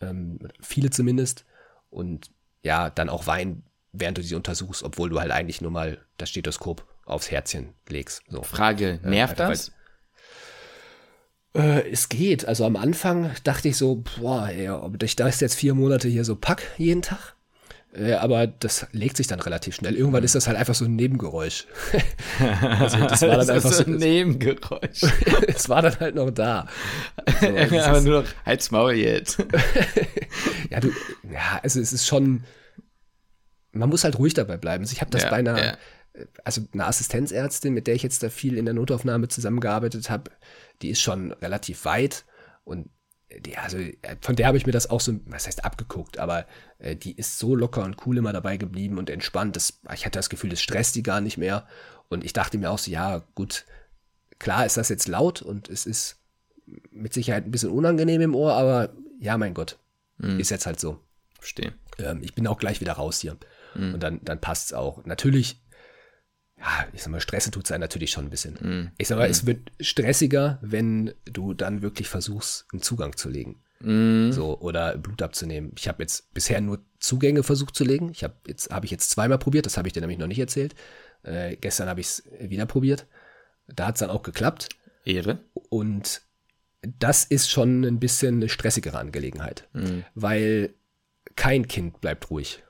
Ähm, viele zumindest. Und ja, dann auch weinen, während du sie untersuchst, obwohl du halt eigentlich nur mal das Stethoskop aufs Herzchen legst. So. Frage, äh, nervt äh, das? Äh, es geht. Also am Anfang dachte ich so, boah, ey, ob ich das jetzt vier Monate hier so pack jeden Tag. Äh, aber das legt sich dann relativ schnell. Irgendwann ist das halt einfach so ein Nebengeräusch. (laughs) also das war dann das einfach so ein Nebengeräusch. (laughs) es war dann halt noch da. (laughs) So, also aber nur noch halt's Maul jetzt. ja, du, ja, also es ist schon, man muss halt ruhig dabei bleiben. Also ich habe das ja, bei einer, ja. Also einer Assistenzärztin, mit der ich jetzt da viel in der Notaufnahme zusammengearbeitet habe, die ist schon relativ weit und die, also von der habe ich mir das auch so, was heißt abgeguckt, aber äh, die ist so locker und cool immer dabei geblieben und entspannt. Das, ich hatte das Gefühl, das stresst die gar nicht mehr. Und ich dachte mir auch so, ja, gut, klar ist das jetzt laut und es ist mit Sicherheit ein bisschen unangenehm im Ohr, aber ja, mein Gott, mhm. ist jetzt halt so. Verstehe. Ähm, ich bin auch gleich wieder raus hier. Mhm. Und dann, dann passt es auch. Natürlich ich sag mal, stressen tut es einen natürlich schon ein bisschen. Mm. Ich sag mal, mm. es wird stressiger, wenn du dann wirklich versuchst, einen Zugang zu legen. Mm. So, oder Blut abzunehmen. Ich habe jetzt bisher nur Zugänge versucht zu legen. Ich habe jetzt, habe ich jetzt zweimal probiert, das habe ich dir nämlich noch nicht erzählt. Äh, gestern habe ich es wieder probiert. Da hat es dann auch geklappt. Ehre. Und das ist schon ein bisschen eine stressigere Angelegenheit, mm. weil kein Kind bleibt ruhig.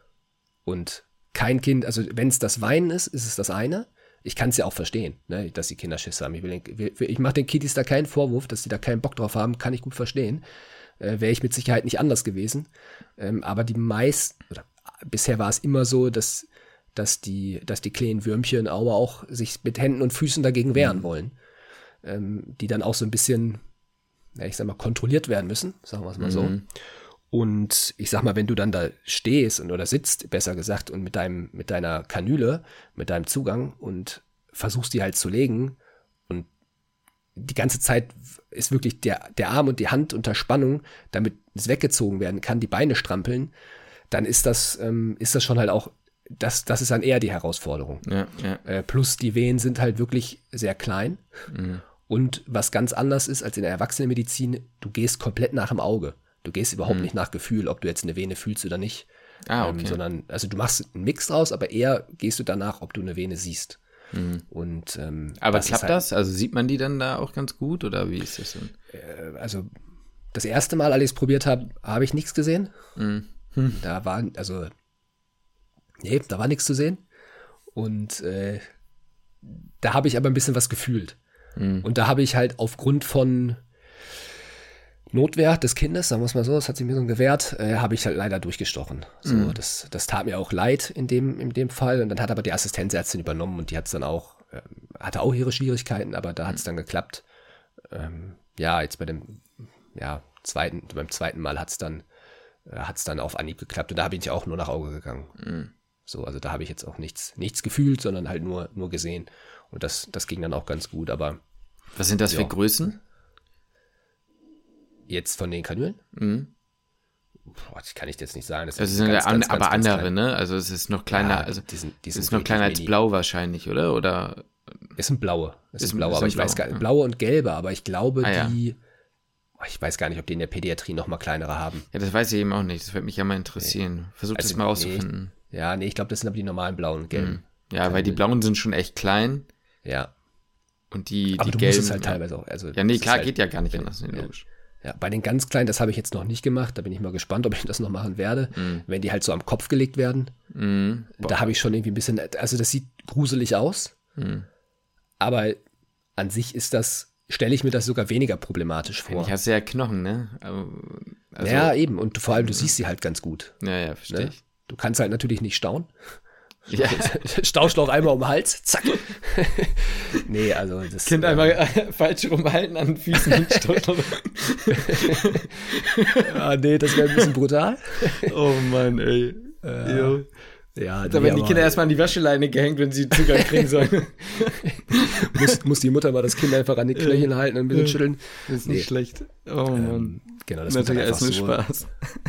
Und kein Kind, also wenn es das Weinen ist, ist es das eine. Ich kann es ja auch verstehen, ne, dass die Kinder Schiss haben. Ich, ich mache den Kitties da keinen Vorwurf, dass sie da keinen Bock drauf haben, kann ich gut verstehen. Äh, Wäre ich mit Sicherheit nicht anders gewesen. Ähm, aber die meisten, oder bisher war es immer so, dass, dass, die, dass die kleinen Würmchen aber auch sich mit Händen und Füßen dagegen wehren mhm. wollen. Ähm, die dann auch so ein bisschen, ja, ich sag mal, kontrolliert werden müssen, sagen wir es mal mhm. so. Und ich sag mal, wenn du dann da stehst und, oder sitzt, besser gesagt, und mit deinem, mit deiner Kanüle, mit deinem Zugang und versuchst die halt zu legen und die ganze Zeit ist wirklich der, der Arm und die Hand unter Spannung, damit es weggezogen werden kann, die Beine strampeln, dann ist das, ähm, ist das schon halt auch, das, das ist dann eher die Herausforderung. Ja, ja. Äh, plus die Wehen sind halt wirklich sehr klein. Mhm. Und was ganz anders ist als in der Erwachsenenmedizin, du gehst komplett nach dem Auge. Du gehst überhaupt hm. nicht nach Gefühl, ob du jetzt eine Vene fühlst oder nicht. Ah, ähm, okay. Ähm, sondern, also du machst einen Mix draus, aber eher gehst du danach, ob du eine Vene siehst. Mhm. Und, ähm, aber das klappt halt, das? Also sieht man die dann da auch ganz gut oder wie ist das denn? Äh, also das erste Mal, als ich es probiert habe, habe ich nichts gesehen. Mhm. Hm. (laughs) Da war, also, nee, da war nichts zu sehen. Und äh, da habe ich aber ein bisschen was gefühlt. Mhm. Und da habe ich halt aufgrund von Notwehr des Kindes, sagen wir es mal so, das hat sich mir so gewehrt, äh, habe ich halt leider durchgestochen. So, mhm. das, das tat mir auch leid in dem, in dem Fall. Und dann hat aber die Assistenzärztin übernommen und die hat es dann auch, äh, hatte auch ihre Schwierigkeiten, aber da hat es mhm. dann geklappt. Ähm, ja, jetzt bei dem, ja, zweiten, beim zweiten Mal hat es dann äh, hat es dann auf Anhieb geklappt und da bin ich auch nur nach Auge gegangen. Mhm. So, also da habe ich jetzt auch nichts, nichts gefühlt, sondern halt nur, nur gesehen. Und das, das ging dann auch ganz gut, aber Was sind das Ja. für Größen? Jetzt von den Kanülen? Mhm. Boah, das kann ich jetzt nicht sagen. Das Also sind ganz, ja an, ganz, aber ganz andere, ne? Also es ist noch kleiner, Ja, also die sind, die es sind ist noch kleiner als mini. blau wahrscheinlich, oder? Oder Es sind blaue. Es Ist- sind blaue, aber ich weiß blau, gar nicht. ja. Blaue und gelbe, aber ich glaube, Ah, ja. die. Oh, Ich weiß gar nicht, ob die in der Pädiatrie noch mal kleinere haben. ja, das weiß ich eben auch nicht. Das würde mich ja mal interessieren. Versucht Also, das mal nee. rauszufinden. Ja, nee, ich glaube, das sind aber die normalen blauen und gelben. Mhm. Ja, weil die blauen sind schon echt klein Ja. und die, Aber die du gelben. musst es halt ja. teilweise auch. Also, Ja, nee, klar, halt, geht ja gar nicht anders, nee, ja. logisch. Ja, bei den ganz kleinen, das habe ich jetzt noch nicht gemacht. Da bin ich mal gespannt, ob ich das noch machen werde. Wenn die halt so am Kopf gelegt werden, Mhm. da habe ich schon irgendwie ein bisschen. Also, das sieht gruselig aus. Mhm. Aber an sich ist das. Stelle ich mir das sogar weniger problematisch vor. Ich hast ja Knochen, ne? Aber, Also, ja, eben. Und vor allem, du siehst sie halt ganz gut. ja, ja, verstehe Ne? ich. Du kannst halt natürlich nicht stauen. Ja. (laughs) Stauschlauch einmal um den Hals, zack. (laughs) nee, also das. Kind äh, einmal äh, falsch rumhalten an den Füßen. Ah, nee, das wäre ein bisschen brutal. oh Mann, ey. Äh, Jo. Ja, Da werden die Kinder erstmal an die Wascheleine gehängt, wenn sie Zugang (laughs) kriegen sollen. muss, muss die Mutter mal das Kind einfach an die Knöcheln halten und ein bisschen schütteln. Das ist Nee. nicht schlecht. Oh Mann. Ähm, genau, das Natürlich einfach alles nur so, Spaß.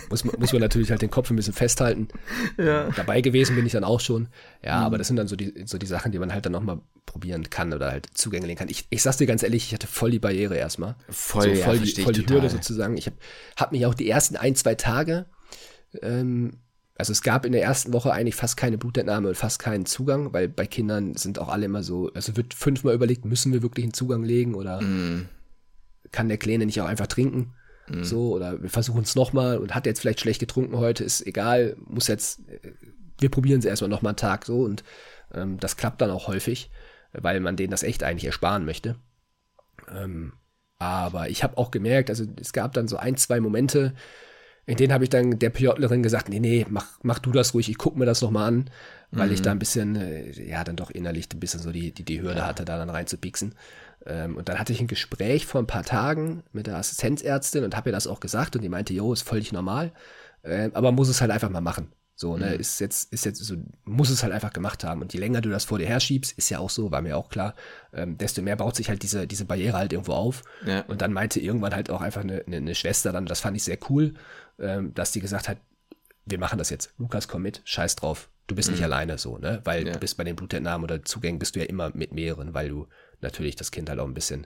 muss, man, muss man natürlich halt den Kopf ein bisschen festhalten. Ja. Dabei gewesen bin ich dann auch schon. Ja, Mhm. aber das sind dann so die, so die Sachen, die man halt dann nochmal probieren kann oder halt Zugänge legen kann. Ich, ich sag's dir ganz ehrlich, ich hatte voll die Barriere erstmal. Voll, so ja, voll, die, versteh ich voll die. Hürde sozusagen. Ich habe hab mich auch die ersten ein, zwei Tage, ähm, also es gab in der ersten Woche eigentlich fast keine Blutentnahme und fast keinen Zugang, weil bei Kindern sind auch alle immer so, also wird fünfmal überlegt, müssen wir wirklich einen Zugang legen oder Mhm. kann der Kleine nicht auch einfach trinken? So, oder wir versuchen es nochmal und hat jetzt vielleicht schlecht getrunken heute, ist egal, muss jetzt, äh, wir probieren es erstmal nochmal einen Tag so und ähm, das klappt dann auch häufig, weil man denen das echt eigentlich ersparen möchte. Ähm, aber ich habe auch gemerkt, also es gab dann so ein, zwei Momente, in denen habe ich dann der PJlerin gesagt, nee, nee, mach, mach du das ruhig, ich gucke mir das nochmal an, weil ich da ein bisschen, äh, ja, dann doch innerlich ein bisschen so die, die, die Hürde hatte, da dann reinzupieksen. Ähm, und dann hatte ich ein Gespräch vor ein paar Tagen mit der Assistenzärztin und habe ihr das auch gesagt und die meinte, jo, ist völlig normal, äh, aber muss es halt einfach mal machen. So, ne, ist jetzt, ist jetzt so, muss es halt einfach gemacht haben. Und je länger du das vor dir herschiebst, ist ja auch so, war mir auch klar, ähm, desto mehr baut sich halt diese, diese Barriere halt irgendwo auf. Ja. Und dann meinte irgendwann halt auch einfach eine, eine, eine Schwester dann, das fand ich sehr cool, ähm, dass die gesagt hat, wir machen das jetzt. Lukas, komm mit, scheiß drauf. Du bist nicht alleine so, ne? Weil Mhm. Ja. du bist bei den Blutentnahmen oder Zugängen bist du ja immer mit mehreren, weil du natürlich das Kind halt auch ein bisschen,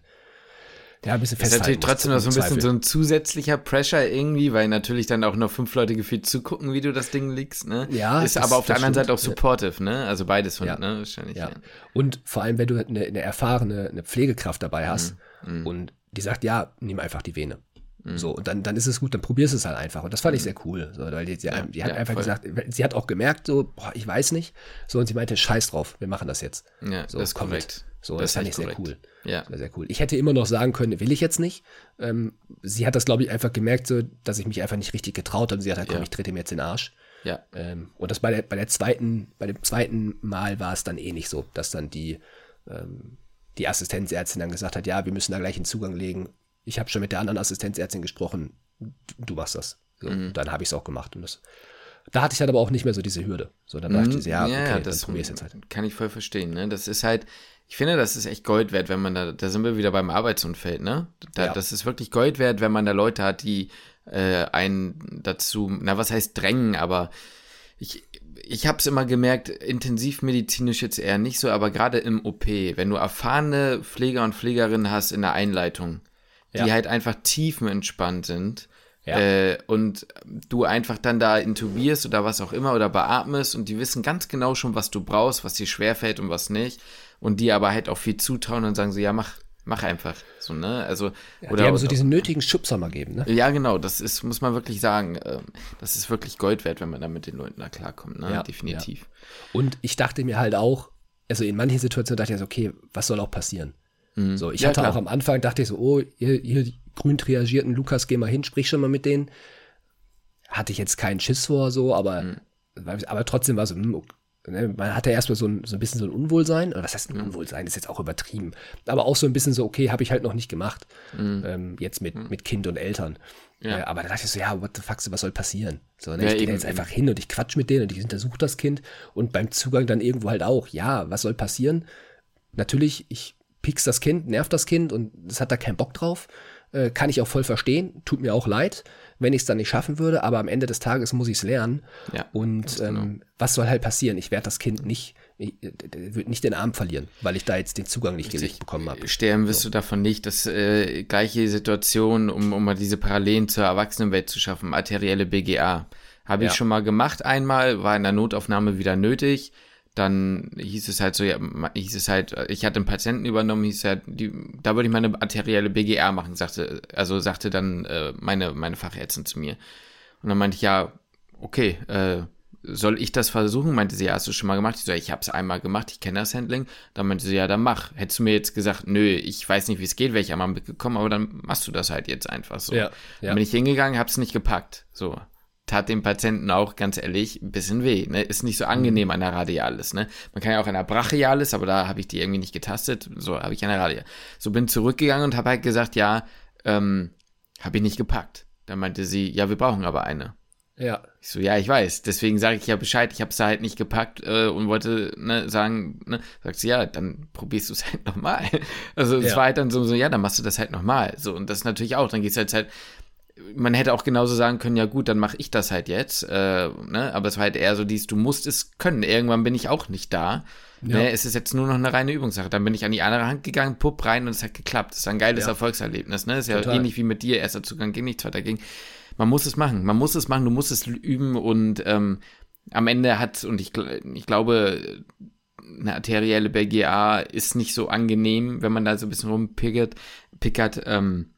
ja, ein bisschen Das ist festhalten natürlich trotzdem noch so ein im bisschen Zweifel. so ein zusätzlicher Pressure irgendwie, weil natürlich dann auch noch fünf Leute gefühlt zugucken, wie du das Ding legst, ne? Ja, Ist das- aber auf der anderen Seite auch stimmt. supportive, ne? Also beides von, Ja. ne? Wahrscheinlich. Ja. Ja. Und vor allem, wenn du eine, eine erfahrene eine Pflegekraft dabei hast Mhm. und die sagt, ja, nimm einfach die Vene. So, und dann, dann ist es gut, dann probierst du es halt einfach. Und das fand ich sehr cool. So, weil die, die, die hat Mhm. ja, einfach voll. gesagt, sie hat auch gemerkt, so, boah, ich weiß nicht. So, und sie meinte, scheiß drauf, wir machen das jetzt. Ja, so, das ist mit. korrekt. So, Das das, fand ich sehr korrekt. cool. Ja. War sehr cool. Ich hätte immer noch sagen können, will ich jetzt nicht. Ähm, sie hat das, glaube ich, einfach gemerkt, so, dass ich mich einfach nicht richtig getraut habe. Und sie hat gesagt, komm, Ja. ich trete ihm jetzt in den Arsch. Ja. Ähm, und das bei der, bei der zweiten, bei dem zweiten Mal war es dann eh nicht so, dass dann die, ähm, die Assistenzärztin dann gesagt hat, ja, wir müssen da gleich einen Zugang legen. Ich habe schon mit der anderen Assistenzärztin gesprochen, du, machst das. So, Mhm. Dann habe ich es auch gemacht. Und das, da hatte ich dann aber auch nicht mehr so diese Hürde. So, dann dachte ich, ja, okay, das probier es jetzt halt. kann ich voll verstehen. Ne? Das ist halt, ich finde, das ist echt Gold wert, wenn man da, da sind wir wieder beim Arbeitsumfeld, ne? Da, Ja. Das ist wirklich Gold wert, wenn man da Leute hat, die äh, einen dazu, na was heißt drängen, aber ich, ich habe es immer gemerkt, intensivmedizinisch jetzt eher nicht so, aber gerade im OP, wenn du erfahrene Pfleger und Pflegerinnen hast in der Einleitung, die Ja. halt einfach tiefenentspannt sind, Ja. äh, und du einfach dann da intubierst oder was auch immer oder beatmest und die wissen ganz genau schon, was du brauchst, was dir schwerfällt und was nicht und die aber halt auch viel zutrauen und sagen so, ja, mach, mach einfach, so, ne, also, Ja, oder, die haben so diesen nötigen Schubser mal geben, ne? ja, genau, das ist, muss man wirklich sagen, ähm, das ist wirklich Gold wert, wenn man da mit den Leuten da klarkommt, ne, Ja, definitiv. Und ich dachte mir halt auch, also in manchen Situationen dachte ich so, okay, was soll auch passieren? So, ich Mhm. Ja, hatte klar. auch am Anfang, dachte ich so, oh, ihr, ihr grün triagierten Lukas, geh mal hin, sprich schon mal mit denen. Hatte ich jetzt keinen Schiss vor, so, aber, Mhm. aber trotzdem war so, hm, ne, man hat ja erstmal so ein, so ein bisschen so ein Unwohlsein, oder was heißt ein Unwohlsein, ist jetzt auch übertrieben, aber auch so ein bisschen so, okay, habe ich halt noch nicht gemacht, mhm. ähm, jetzt mit, mhm. mit Kind und Eltern. Ja. Äh, aber da dachte ich so, ja, what the fuck, was soll passieren? So, ne, ja, ich gehe jetzt einfach hin und ich quatsch mit denen und ich untersuche das Kind und beim Zugang dann irgendwo halt auch, ja, was soll passieren? Natürlich, ich piekst das Kind, nervt das Kind und es hat da keinen Bock drauf. Äh, kann ich auch voll verstehen, tut mir auch leid, wenn ich es dann nicht schaffen würde, aber am Ende des Tages muss ich es lernen. Ja, und ähm, genau. was soll halt passieren? Ich werde das Kind nicht, ich, wird nicht den Arm verlieren, weil ich da jetzt den Zugang nicht gelegt bekommen habe. Sterben wirst so. du davon nicht. Das äh, gleiche Situation, um, um mal diese Parallelen zur Erwachsenenwelt zu schaffen, arterielle BGA. Habe ja. ich schon mal gemacht einmal, war in der Notaufnahme wieder nötig dann hieß es halt so, ja, hieß es halt, ich hatte einen Patienten übernommen, hieß halt, die, da würde ich meine arterielle BGR machen, sagte, also sagte dann äh, meine, meine Fachärztin zu mir. Und dann meinte ich, ja, okay, äh, soll ich das versuchen? Meinte sie, ja, hast du schon mal gemacht? Ich so, ich habe es einmal gemacht, ich kenne das Handling. Dann meinte sie, ja, dann mach. Hättest du mir jetzt gesagt, nö, ich weiß nicht, wie es geht, wäre ich einmal mitgekommen, aber dann machst du das halt jetzt einfach so. Ja, ja. Dann bin ich hingegangen, hab's nicht gepackt. So tat dem Patienten auch, ganz ehrlich, ein bisschen weh. Ne? Ist nicht so angenehm an der Radialis. Ne? Man kann ja auch an der Brachialis, aber da habe ich die irgendwie nicht getastet. So habe ich an der Radialis. So bin zurückgegangen und habe halt gesagt, ja, ähm, habe ich nicht gepackt. Dann meinte sie, ja, wir brauchen aber eine. Ja. Ich so, ja, ich weiß. Deswegen sage ich ja Bescheid. Ich habe es halt nicht gepackt äh, und wollte ne, sagen, ne, sagt sie, ja, dann probierst du es halt nochmal. (laughs) Also es ja. war halt dann so, so, ja, dann machst du das halt nochmal. So, und das natürlich auch. Dann gehst du halt halt man hätte auch genauso sagen können, ja gut, dann mache ich das halt jetzt. Äh, ne? Aber es war halt eher so dies, du musst es können. Irgendwann bin ich auch nicht da. Ja. Ne? Es ist jetzt nur noch eine reine Übungssache. Dann bin ich an die andere Hand gegangen, pupp rein und es hat geklappt. Das ist ein geiles ja. Erfolgserlebnis. Ne? Das ist Total. ja ähnlich wie mit dir. Erster Zugang ging nichts weiter ging. Man muss es machen. Man muss es machen. Du musst es üben und ähm, am Ende hat, und ich, ich glaube, eine arterielle BGA ist nicht so angenehm, wenn man da so ein bisschen rumpickert. Pickert, ähm,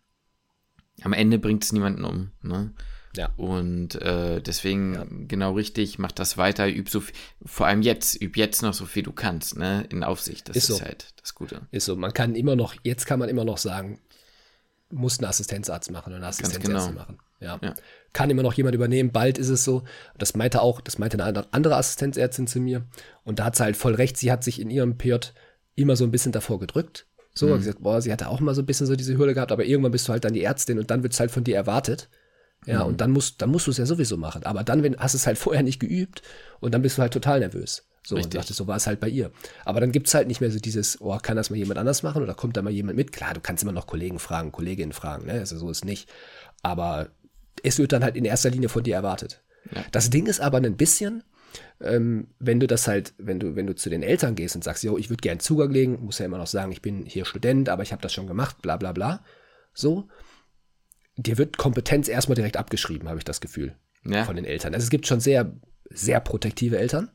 am Ende bringt es niemanden um. Ne? Ja. Und äh, deswegen ja. genau richtig, mach das weiter, üb so viel, vor allem jetzt, üb jetzt noch so viel du kannst, ne, in Aufsicht. Das ist, ist so. halt das Gute. Ist so. Man kann immer noch, jetzt kann man immer noch sagen, muss ein Assistenzarzt machen oder eine Assistenzärztin genau. machen. Ja. ja. Kann immer noch jemand übernehmen, bald ist es so. Das meinte auch, das meinte eine andere Assistenzärztin zu mir. Und da hat sie halt voll recht, sie hat sich in ihrem PJ immer so ein bisschen davor gedrückt. So, mhm. gesagt, boah, sie hatte auch mal so ein bisschen so diese Hürde gehabt, aber irgendwann bist du halt dann die Ärztin und dann wird es halt von dir erwartet. Ja, mhm. und dann musst, dann musst du es ja sowieso machen. Aber dann, wenn, hast du es halt (laughs) vorher nicht geübt und dann bist du halt total nervös. So, Richtig. und dachte, so war es halt bei ihr. Aber dann gibt es halt nicht mehr so dieses, oh, kann das mal jemand anders machen oder kommt da mal jemand mit? Klar, du kannst immer noch Kollegen fragen, Kolleginnen fragen, ne? Also so ist nicht. Aber es wird dann halt in erster Linie von dir erwartet. Ja. Das Ding ist aber ein bisschen, ähm, wenn du das halt, wenn du, wenn du zu den Eltern gehst und sagst, jo, ich würde gerne Zugang legen, muss ja immer noch sagen, ich bin hier Student, aber ich habe das schon gemacht, bla bla bla. So, dir wird Kompetenz erstmal direkt abgeschrieben, habe ich das Gefühl. Ja. Von den Eltern. Also es gibt schon sehr, sehr protektive Eltern.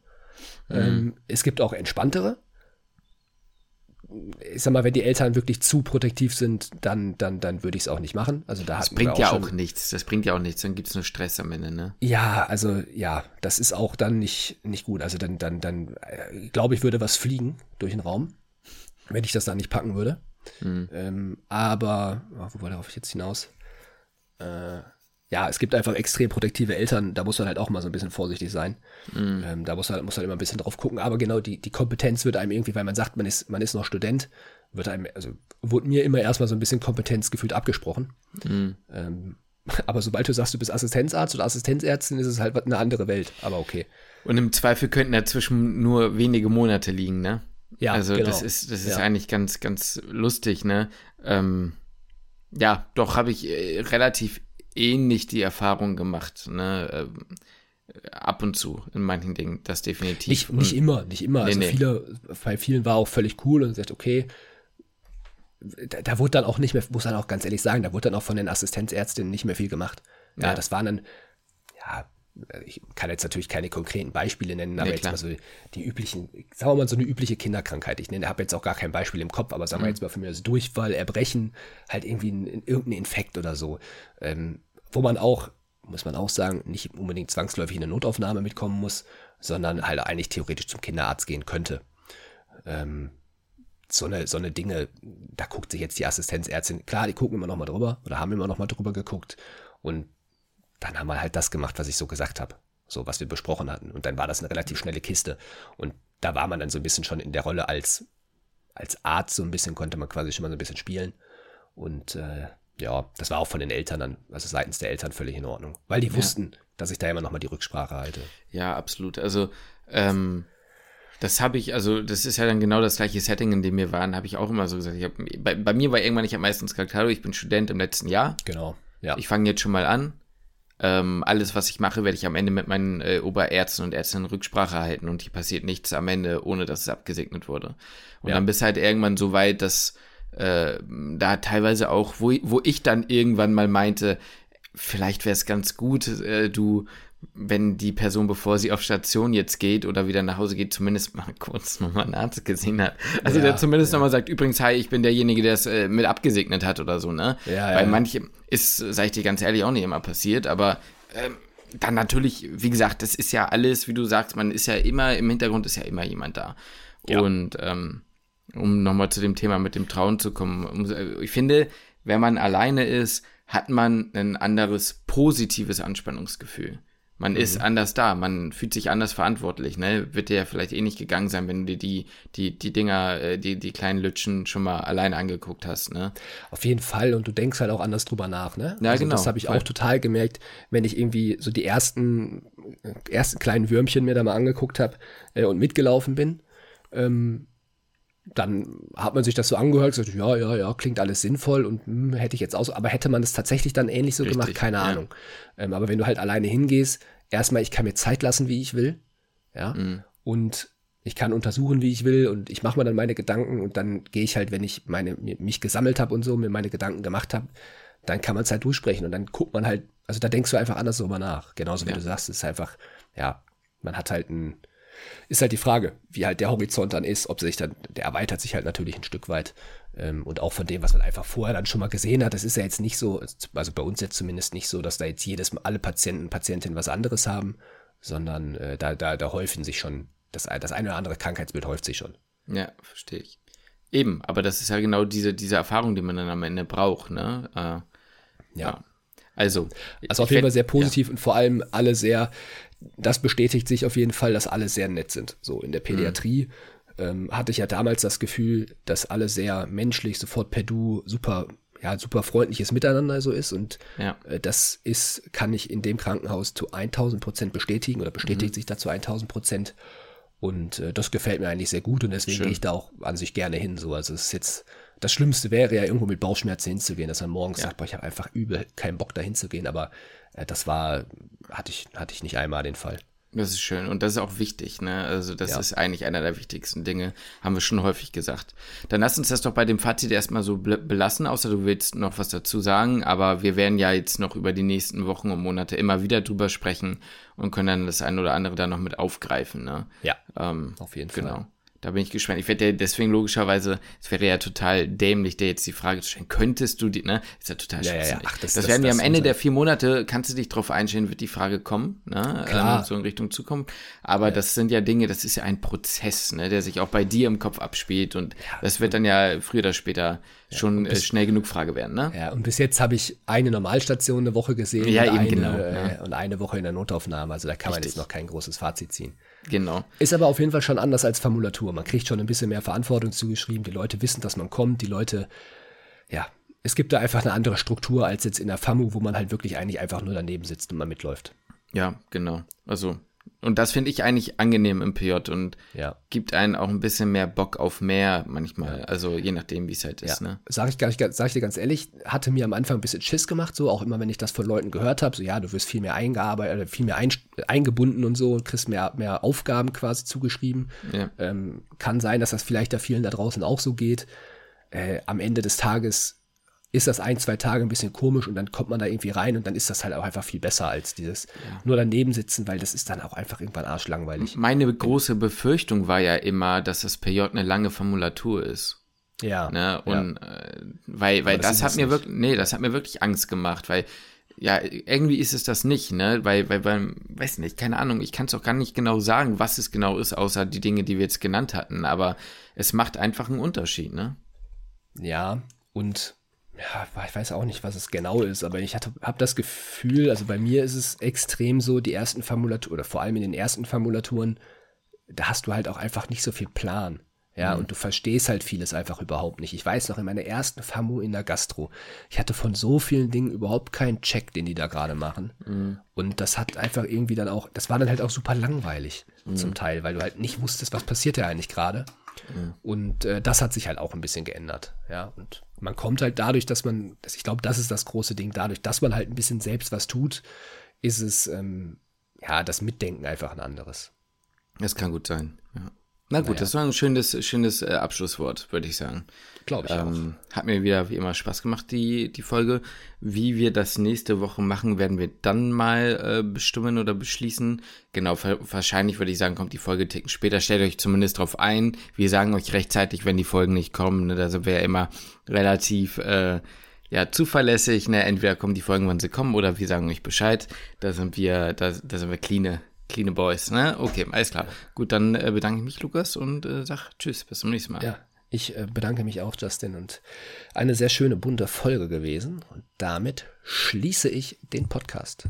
Mhm. Ähm, es gibt auch entspanntere ich sag mal, wenn die Eltern wirklich zu protektiv sind, dann, dann, dann würde ich es auch nicht machen. Also da das bringt auch ja auch nichts. Das bringt ja auch nichts. Dann gibt es nur Stress am Ende, ne? Ja, also ja, das ist auch dann nicht, nicht gut. Also dann, dann, dann äh, glaube ich, würde was fliegen durch den Raum, wenn ich das da nicht packen würde. Mhm. Ähm, aber, oh, wo war darauf jetzt hinaus? Äh, ja, es gibt einfach extrem protektive Eltern, da muss man halt auch mal so ein bisschen vorsichtig sein. Mhm. Ähm, da muss man, muss man immer ein bisschen drauf gucken. Aber genau, die, die Kompetenz wird einem irgendwie, weil man sagt, man ist, man ist noch Student, wird einem, also wurde mir immer erstmal so ein bisschen Kompetenz gefühlt abgesprochen. Mhm. Ähm, (laughs) aber sobald du sagst, du bist Assistenzarzt oder Assistenzärztin, ist es halt eine andere Welt. Aber okay. Und im Zweifel könnten dazwischen nur wenige Monate liegen, ne? Ja, also genau. das ist, das ist ja. eigentlich ganz, ganz lustig, ne? Ähm, ja, doch habe ich äh, relativ ähnlich die Erfahrung gemacht, ne? Ähm, ab und zu in manchen Dingen, das definitiv. Nicht, nicht immer, nicht immer. Nee, also nee. viele, bei vielen war auch völlig cool und sagt, okay, da, da, wurde dann auch nicht mehr, muss man auch ganz ehrlich sagen, da wurde dann auch von den Assistenzärztinnen nicht mehr viel gemacht. Ja, ja. das waren dann, ja, ich kann jetzt natürlich keine konkreten Beispiele nennen, aber nee, jetzt mal so die üblichen, sagen wir mal so eine übliche Kinderkrankheit. Ich nenne, habe jetzt auch gar kein Beispiel im Kopf, aber sagen wir mhm. jetzt mal von mir, also Durchfall, Erbrechen, halt irgendwie ein, irgendein Infekt oder so. Ähm, wo man auch, muss man auch sagen, nicht unbedingt zwangsläufig in eine Notaufnahme mitkommen muss, sondern halt eigentlich theoretisch zum Kinderarzt gehen könnte. Ähm, so eine, so eine Dinge, da guckt sich jetzt die Assistenzärztin, klar, die gucken immer noch mal drüber oder haben immer noch mal drüber geguckt und dann haben wir halt das gemacht, was ich so gesagt habe. so was wir besprochen hatten. Und dann war das eine relativ schnelle Kiste. Und da war man dann so ein bisschen schon in der Rolle als, als Arzt, so ein bisschen konnte man quasi schon mal so ein bisschen spielen. Und äh, ja, das war auch von den Eltern dann, also seitens der Eltern völlig in Ordnung. Weil die wussten, ja. dass ich da immer nochmal die Rücksprache halte. Ja, absolut. Also, ähm, das habe ich, also das ist ja dann genau das gleiche Setting, in dem wir waren, habe ich auch immer so gesagt. Ich hab, bei, bei mir war irgendwann, ich habe meistens gesagt, hallo, ich bin Student im letzten Jahr. Genau. Ja. Ich fange jetzt schon mal an. Ähm, alles, was ich mache, werde ich am Ende mit meinen äh, Oberärzten und Ärztinnen Rücksprache halten und hier passiert nichts am Ende, ohne dass es abgesegnet wurde. Und ja. dann bist halt irgendwann so weit, dass äh, da teilweise auch, wo, wo ich dann irgendwann mal meinte, vielleicht wäre es ganz gut, äh, du wenn die Person, bevor sie auf Station jetzt geht oder wieder nach Hause geht, zumindest mal (laughs) kurz nochmal einen Arzt gesehen hat. Also ja, der zumindest ja. nochmal sagt, übrigens, hi, ich bin derjenige, der es äh, mit abgesegnet hat oder so, ne? Ja, Weil ja. manche ist, sag ich dir ganz ehrlich, auch nicht immer passiert, aber ähm, dann natürlich, wie gesagt, das ist ja alles, wie du sagst, man ist ja immer, im Hintergrund ist ja immer jemand da. Ja. Und ähm, um nochmal zu dem Thema mit dem Trauen zu kommen, ich finde, wenn man alleine ist, hat man ein anderes positives Anspannungsgefühl. Man mhm. ist anders da, man fühlt sich anders verantwortlich, ne? Wird dir ja vielleicht eh nicht gegangen sein, wenn du dir die, die, die Dinger, äh, die, die kleinen Lütschen schon mal alleine angeguckt hast, ne? Auf jeden Fall und du denkst halt auch anders drüber nach, ne? Ja, also genau. Das habe ich auch total gemerkt, wenn ich irgendwie so die ersten, ersten kleinen Würmchen mir da mal angeguckt habe äh, und mitgelaufen bin. Ähm, dann hat man sich das so angehört, gesagt, ja, ja, ja, klingt alles sinnvoll und hm, hätte ich jetzt auch, aber hätte man das tatsächlich dann ähnlich so Richtig, gemacht, keine ja. Ahnung. Ähm, aber wenn du halt alleine hingehst, erstmal, ich kann mir Zeit lassen, wie ich will, ja, mhm. und ich kann untersuchen, wie ich will und ich mache mir dann meine Gedanken und dann gehe ich halt, wenn ich meine, mich gesammelt habe und so, mir meine Gedanken gemacht habe, dann kann man es halt durchsprechen und dann guckt man halt, also da denkst du einfach anders drüber nach. Genauso wie ja. du sagst, es ist einfach, ja, man hat halt ein, ist halt die Frage, wie halt der Horizont dann ist, ob sich dann, der erweitert sich halt natürlich ein Stück weit. Ähm, und auch von dem, was man einfach vorher dann schon mal gesehen hat, das ist ja jetzt nicht so, also bei uns jetzt zumindest nicht so, dass da jetzt jedes Mal alle Patienten, Patientinnen was anderes haben, sondern äh, da, da, da häufen sich schon, das, das eine oder andere Krankheitsbild häuft sich schon. Ja, verstehe ich. Eben, aber das ist ja genau diese, diese Erfahrung, die man dann am Ende braucht, ne? Äh, ja. ja. Also, also auf jeden Fall sehr positiv ja. und vor allem alle sehr, das bestätigt sich auf jeden Fall, dass alle sehr nett sind. So in der Pädiatrie mhm. ähm, hatte ich ja damals das Gefühl, dass alle sehr menschlich, sofort per Du, super, ja, super freundliches Miteinander so ist. Und ja. äh, das ist, kann ich in dem Krankenhaus zu 1000 Prozent bestätigen oder bestätigt mhm. sich dazu 1000 Prozent. Und äh, das gefällt mir eigentlich sehr gut und deswegen gehe ich da auch an sich gerne hin. So, also es ist jetzt das Schlimmste wäre ja irgendwo mit Bauchschmerzen hinzugehen, dass man morgens ja. sagt, boah, ich habe einfach übel keinen Bock da hinzugehen, aber äh, das war, hatte ich, hatte ich nicht einmal den Fall. Das ist schön und das ist auch wichtig, ne? Also das ja. ist eigentlich einer der wichtigsten Dinge, haben wir schon häufig gesagt. Dann lass uns das doch bei dem Fazit erstmal so belassen, außer du willst noch was dazu sagen, aber wir werden ja jetzt noch über die nächsten Wochen und Monate immer wieder drüber sprechen und können dann das eine oder andere da noch mit aufgreifen, ne? Ja, ähm, auf jeden Fall. Genau. Da bin ich gespannt. Ich werde ja deswegen logischerweise, es wäre ja total dämlich, dir jetzt die Frage zu stellen, könntest du die, ne? Ist ja total ja, ja, ja. Ach, das, das, das werden wir am Ende der vier Monate, kannst du dich drauf einstellen, wird die Frage kommen, ne? Klar. Ähm, so in Richtung Zukunft. Aber ja. das sind ja Dinge, das ist ja ein Prozess, ne? Der sich auch bei dir im Kopf abspielt und das wird dann ja früher oder später schon bis, äh, schnell genug Frage werden, ne? Ja, und bis jetzt habe ich eine Normalstation eine Woche gesehen ja, eben eine, genau, äh, und eine Woche in der Notaufnahme. Also da kann Richtig. man jetzt noch kein großes Fazit ziehen. Genau. Ist aber auf jeden Fall schon anders als Formulatur. Man kriegt schon ein bisschen mehr Verantwortung zugeschrieben. Die Leute wissen, dass man kommt. Die Leute, ja, es gibt da einfach eine andere Struktur als jetzt in der FAMU, wo man halt wirklich eigentlich einfach nur daneben sitzt und man mitläuft. Ja, genau. Also und das finde ich eigentlich angenehm im PJ und ja. gibt einen auch ein bisschen mehr Bock auf mehr manchmal. Ja. Also je nachdem, wie es halt ist. Ja. Ne? Sag ich, sag ich dir ganz ehrlich, hatte mir am Anfang ein bisschen Schiss gemacht, so auch immer, wenn ich das von Leuten gehört habe, so ja, du wirst viel mehr eingearbeitet, äh, viel mehr ein, eingebunden und so und kriegst mehr, mehr Aufgaben quasi zugeschrieben. Ja. Ähm, kann sein, dass das vielleicht da vielen da draußen auch so geht. Äh, am Ende des Tages ist das ein, zwei Tage ein bisschen komisch und dann kommt man da irgendwie rein und dann ist das halt auch einfach viel besser als dieses ja. nur daneben sitzen, weil das ist dann auch einfach irgendwann arschlangweilig. Meine große Befürchtung war ja immer, dass das PJ eine lange Formulatur ist. Ja. Ne? Und ja. Äh, weil, weil das, das hat mir wirklich, nee, das hat mir wirklich Angst gemacht, weil ja, irgendwie ist es das nicht, ne? Weil, weil, weil, weiß nicht, keine Ahnung, ich kann es auch gar nicht genau sagen, was es genau ist, außer die Dinge, die wir jetzt genannt hatten, aber es macht einfach einen Unterschied, ne? Ja, und ja, ich weiß auch nicht, was es genau ist, aber ich habe das Gefühl, also bei mir ist es extrem so, die ersten Formulaturen, oder vor allem in den ersten Formulaturen, da hast du halt auch einfach nicht so viel Plan. Ja, mhm. und du verstehst halt vieles einfach überhaupt nicht. Ich weiß noch, in meiner ersten FAMU in der Gastro, ich hatte von so vielen Dingen überhaupt keinen Check, den die da gerade machen. Mhm. Und das hat einfach irgendwie dann auch, das war dann halt auch super langweilig mhm. zum Teil, weil du halt nicht wusstest, was passiert da eigentlich gerade. Und äh, das hat sich halt auch ein bisschen geändert. Ja, und man kommt halt dadurch, dass man, ich glaube, das ist das große Ding, dadurch, dass man halt ein bisschen selbst was tut, ist es, ähm, ja, das Mitdenken einfach ein anderes. Das kann gut sein, ja. Na gut, naja. das war ein schönes, schönes äh, Abschlusswort, würde ich sagen. Glaube ich ähm, auch. Hat mir wieder wie immer Spaß gemacht, die, die Folge. Wie wir das nächste Woche machen, werden wir dann mal äh, bestimmen oder beschließen. Genau, wahrscheinlich würde ich sagen, kommt die Folge ticken später. Stellt euch zumindest drauf ein. Wir sagen euch rechtzeitig, wenn die Folgen nicht kommen. Ne? Da sind wir ja immer relativ äh, ja, zuverlässig. Ne? Entweder kommen die Folgen, wann sie kommen, oder wir sagen euch Bescheid. Da sind wir, da, da sind wir clean Clean Boys, ne? Okay, alles klar. Gut, dann äh, bedanke ich mich, Lukas, und äh, sag Tschüss, bis zum nächsten Mal. Ja, ich äh, bedanke mich auch, Justin, und eine sehr schöne, bunte Folge gewesen. Und damit schließe ich den Podcast.